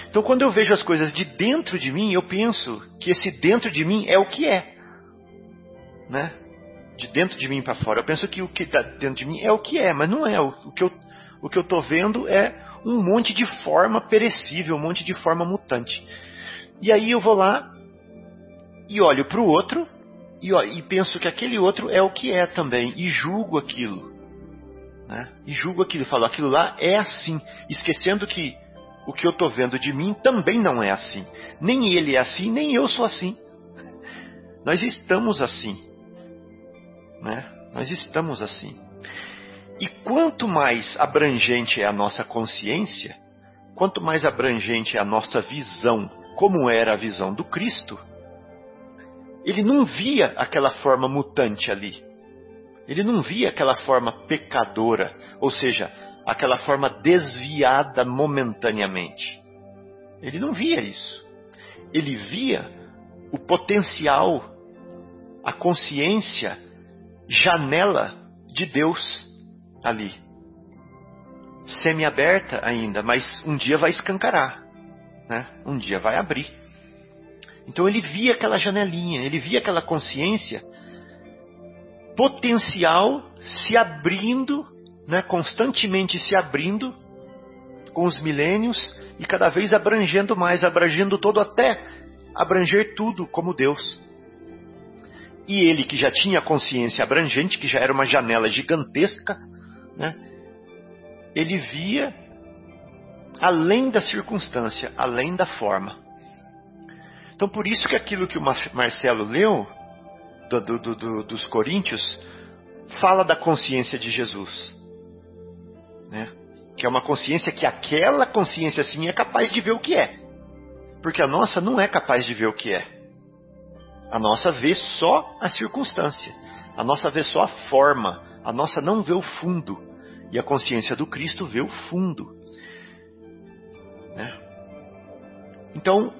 Então, quando eu vejo as coisas de dentro de mim, eu penso que esse dentro de mim é o que é. Né? De dentro de mim para fora. Eu penso que o que está dentro de mim é o que é, mas não é. O, o que eu estou vendo é um monte de forma perecível, um monte de forma mutante. E aí eu vou lá e olho para o outro e, ó, e, penso que aquele outro é o que é também e julgo aquilo. Né? E julgo aquilo, falo aquilo lá é assim, esquecendo que o que eu estou vendo de mim também não é assim. Nem ele é assim, nem eu sou assim. <laughs> Nós estamos assim. Né? Nós estamos assim. E quanto mais abrangente é a nossa consciência, quanto mais abrangente é a nossa visão como era a visão do Cristo, ele não via aquela forma mutante ali. Ele não via aquela forma pecadora, ou seja, aquela forma desviada momentaneamente. Ele não via isso. Ele via o potencial, a consciência, janela de Deus ali. Semi-aberta ainda, mas um dia vai escancarar né? um dia vai abrir. Então ele via aquela janelinha, ele via aquela consciência potencial se abrindo, né? constantemente se abrindo com os milênios e cada vez abrangendo mais, abrangendo todo até abranger tudo como Deus. E ele que já tinha consciência abrangente, que já era uma janela gigantesca, né? ele via além da circunstância, além da forma. Então, por isso que aquilo que o Marcelo leu do, do, do, dos Coríntios, fala da consciência de Jesus. Né? Que é uma consciência que aquela consciência sim é capaz de ver o que é. Porque a nossa não é capaz de ver o que é. A nossa vê só a circunstância. A nossa vê só a forma. A nossa não vê o fundo. E a consciência do Cristo vê o fundo. Né? Então,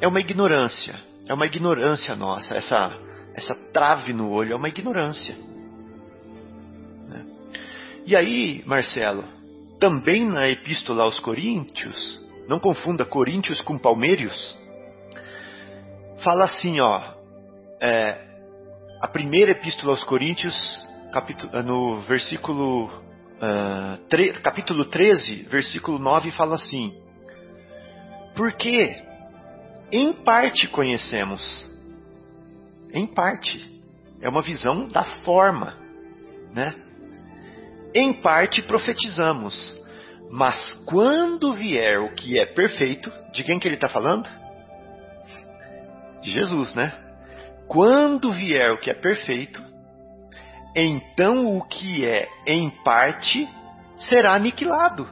é uma ignorância. É uma ignorância nossa. Essa, essa trave no olho é uma ignorância. Né? E aí, Marcelo, também na Epístola aos Coríntios, não confunda Coríntios com Palmeiros, fala assim, ó, é, a primeira Epístola aos Coríntios, capítulo, no versículo, uh, tre, capítulo 13, versículo 9, fala assim, porque em parte conhecemos, em parte, é uma visão da forma, né? Em parte profetizamos, mas quando vier o que é perfeito, de quem que ele está falando? De Jesus, né? Quando vier o que é perfeito, então o que é em parte será aniquilado.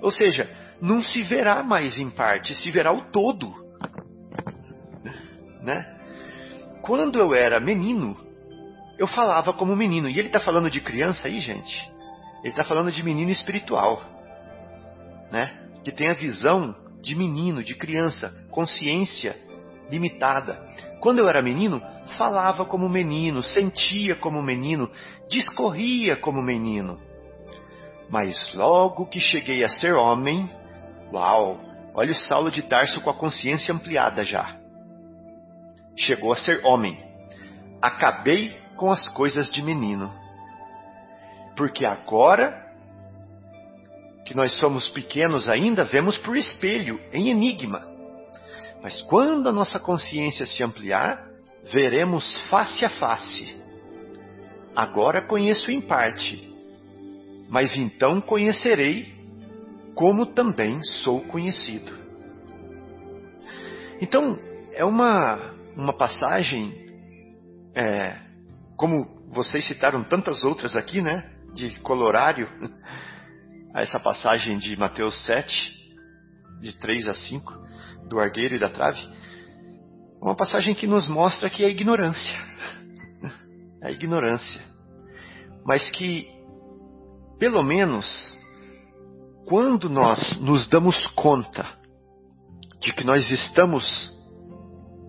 Ou seja, não se verá mais em parte, se verá o todo. <laughs> Né? Quando eu era menino, eu falava como menino. E ele está falando de criança aí, gente? Ele está falando de menino espiritual. Né? Que tem a visão de menino, de criança, consciência limitada. Quando eu era menino, falava como menino, sentia como menino, discorria como menino. Mas logo que cheguei a ser homem, uau, olha o Saulo de Tarso com a consciência ampliada já. Chegou a ser homem. Acabei com as coisas de menino. Porque agora que nós somos pequenos ainda, vemos por espelho, em enigma. Mas quando a nossa consciência se ampliar, veremos face a face. Agora conheço em parte, mas então conhecerei como também sou conhecido. Então, é uma, uma passagem, é, como vocês citaram tantas outras aqui, né? De colorário, <laughs> essa passagem de Mateus 7, de 3 a 5, do argueiro e da trave, uma passagem que nos mostra que é ignorância. <laughs> É ignorância. Mas que, pelo menos, quando nós nos damos conta de que nós estamos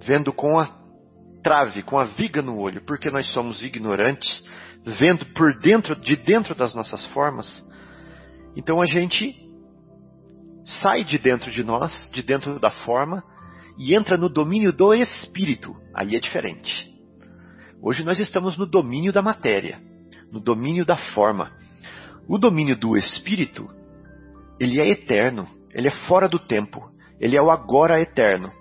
vendo com a trave, com a viga no olho, porque nós somos ignorantes, vendo por dentro, de dentro das nossas formas, então a gente sai de dentro de nós, de dentro da forma, e entra no domínio do espírito. Aí é diferente. Hoje nós estamos no domínio da matéria, no domínio da forma. O domínio do espírito, ele é eterno, ele é fora do tempo, ele é o agora eterno.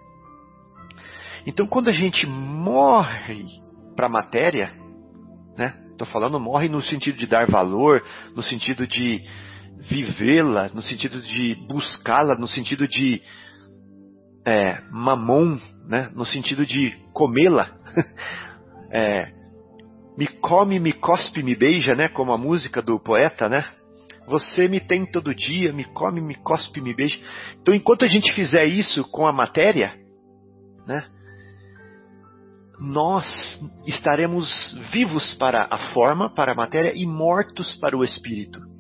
Então quando a gente morre para a matéria, né? Estou falando morre no sentido de dar valor, no sentido de vivê-la, no sentido de buscá-la, no sentido de é, mamon, né? no sentido de comê-la. <laughs> é, me come, me cospe, me beija, né? como a música do poeta, né? Você me tem todo dia, me come, me cospe, me beija. Então, enquanto a gente fizer isso com a matéria, né? Nós estaremos vivos para a forma, para a matéria e mortos para o espírito.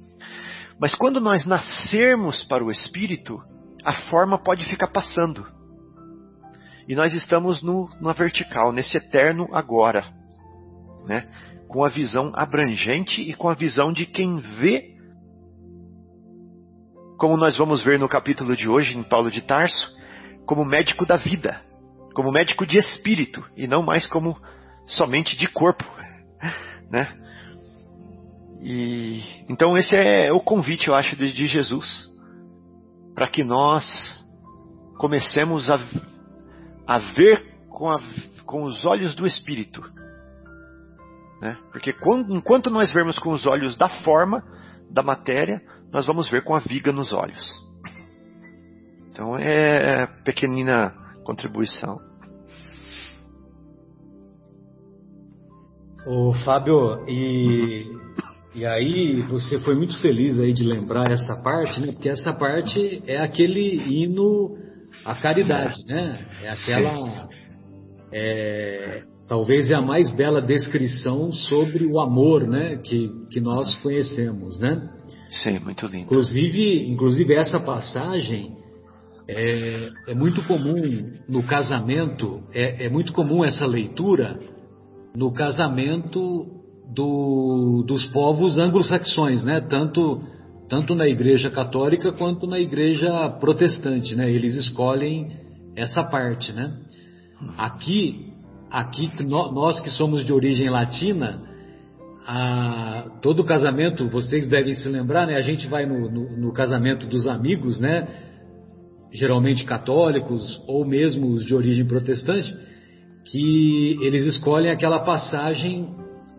Mas quando nós nascermos para o Espírito, a forma pode ficar passando. E nós estamos no, na vertical, nesse eterno agora. Né? Com a visão abrangente e com a visão de quem vê, como nós vamos ver no capítulo de hoje em Paulo de Tarso, como médico da vida, como médico de espírito e não mais como somente de corpo, <laughs> né? E então esse é o convite, eu acho, de, de Jesus para que nós comecemos a, a ver com, a, com os olhos do Espírito. Né? Porque quando, enquanto nós vermos com os olhos da forma, da matéria, nós vamos ver com a viga nos olhos. Então é pequenina contribuição. Ô Fábio, e, e aí você foi muito feliz aí de lembrar essa parte, né? Porque essa parte é aquele hino à caridade, né? É aquela. É, talvez é a mais bela descrição sobre o amor, né? Que, que nós conhecemos, né? Sim, muito lindo. Inclusive, inclusive essa passagem é, é muito comum no casamento, é, é, muito comum essa leitura no casamento do, dos povos anglo-saxões, né? Tanto, tanto na igreja católica quanto na igreja protestante, né? Eles escolhem essa parte, né? Aqui, aqui nós que somos de origem latina, a, todo casamento, vocês devem se lembrar, né? A gente vai no, no, no, casamento dos amigos, né? Geralmente católicos ou mesmo os de origem protestante, que eles escolhem aquela passagem,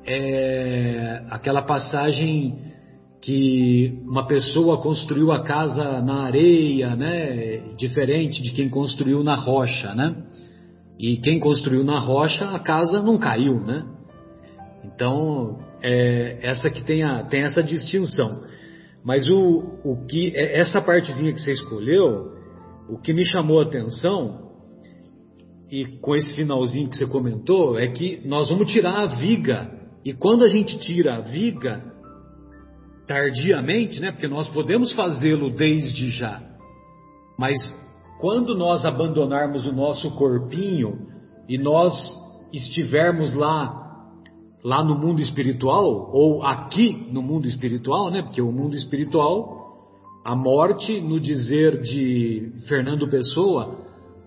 é, aquela passagem que uma pessoa construiu a casa na areia, né? Diferente de quem construiu na rocha, né? E quem construiu na rocha, a casa não caiu, né? Então, é, essa que tem, a, tem essa distinção. Mas o, o que é, essa partezinha que você escolheu, o que me chamou a atenção e com esse finalzinho que você comentou é que nós vamos tirar a viga e quando a gente tira a viga tardiamente, né? Porque nós podemos fazê-lo desde já, mas quando nós abandonarmos o nosso corpinho e nós estivermos lá lá no mundo espiritual, ou aqui no mundo espiritual, né? Porque o mundo espiritual, a morte, no dizer de Fernando Pessoa,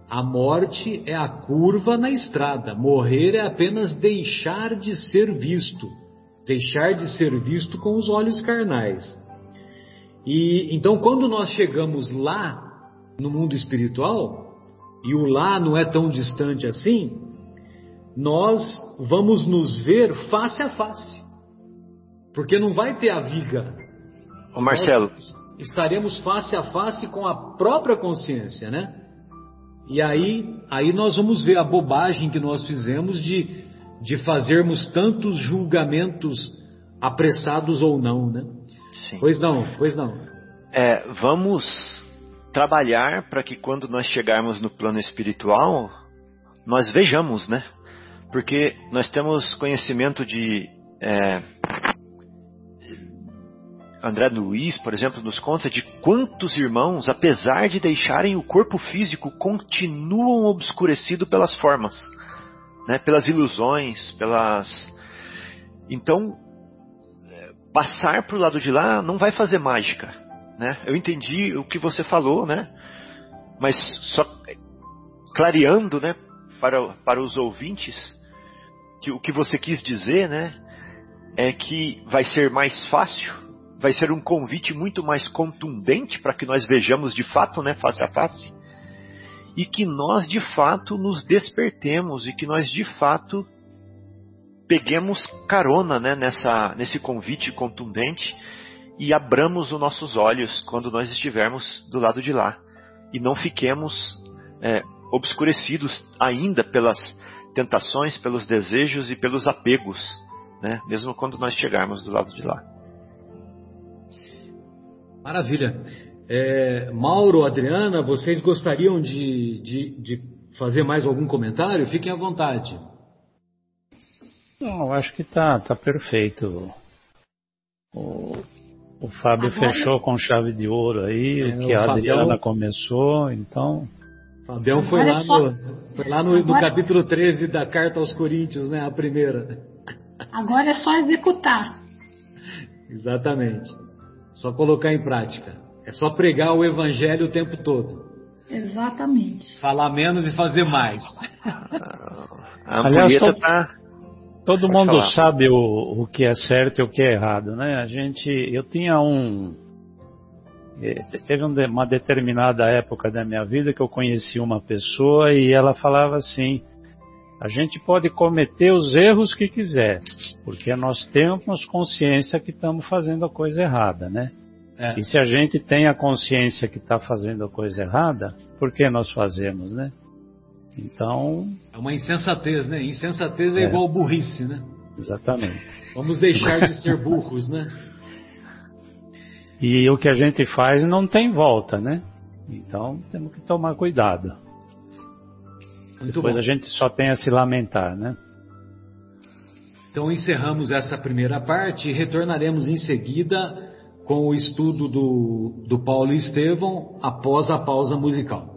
a morte é a curva na estrada, morrer é apenas deixar de ser visto, deixar de ser visto com os olhos carnais. E então, quando nós chegamos lá, no mundo espiritual, e o lá não é tão distante assim, nós vamos nos ver face a face. Porque não vai ter a viga. Ô Marcelo. Nós estaremos face a face com a própria consciência, né? E aí, aí nós vamos ver a bobagem que nós fizemos de, de fazermos tantos julgamentos apressados ou não, né? Sim. Pois não, pois não. É, vamos trabalhar para que quando nós chegarmos no plano espiritual, nós vejamos, né? porque nós temos conhecimento de. É, André Luiz, por exemplo, nos conta de quantos irmãos, apesar de deixarem o corpo físico, continuam obscurecidos pelas formas, né, pelas ilusões, pelas. Então, é, passar para o lado de lá não vai fazer mágica. Né? Eu entendi o que você falou, né? mas só clareando né, para, para os ouvintes, que o que você quis dizer, né, é que vai ser mais fácil, vai ser um convite muito mais contundente para que nós vejamos de fato, né, face a face, e que nós de fato nos despertemos e que nós de fato peguemos carona, né, nessa nesse convite contundente e abramos os nossos olhos quando nós estivermos do lado de lá e não fiquemos é, obscurecidos ainda pelas tentações, pelos desejos e pelos apegos, né? mesmo quando nós chegarmos do lado de lá. Maravilha. É, Mauro, Adriana, vocês gostariam de, de, de, fazer mais algum comentário? Fiquem à vontade. Não, acho que tá, tá perfeito. O, o Fábio Agora... fechou com chave de ouro aí, é, o que a Adriana Fabião... começou, então. Fabião foi lá, só... no, foi lá no, no capítulo 13 da carta aos Coríntios, né? A primeira. Agora é só executar. Exatamente. Só colocar em prática. É só pregar o evangelho o tempo todo. Exatamente. Falar menos e fazer mais. <laughs> A Aliás, todo, tá... todo mundo falar. sabe o, o que é certo e o que é errado, né? A gente, eu tinha um é, teve uma determinada época da minha vida que eu conheci uma pessoa e ela falava assim: a gente pode cometer os erros que quiser, porque nós temos consciência que estamos fazendo a coisa errada, né? É. E se a gente tem a consciência que está fazendo a coisa errada, por que nós fazemos, né? Então. É uma insensatez, né? Insensatez é, é igual burrice, né? Exatamente. Vamos deixar de ser burros, né? E o que a gente faz não tem volta, né? Então temos que tomar cuidado. Muito Depois bom. a gente só tem a se lamentar, né? Então encerramos essa primeira parte e retornaremos em seguida com o estudo do, do Paulo Estevão após a pausa musical.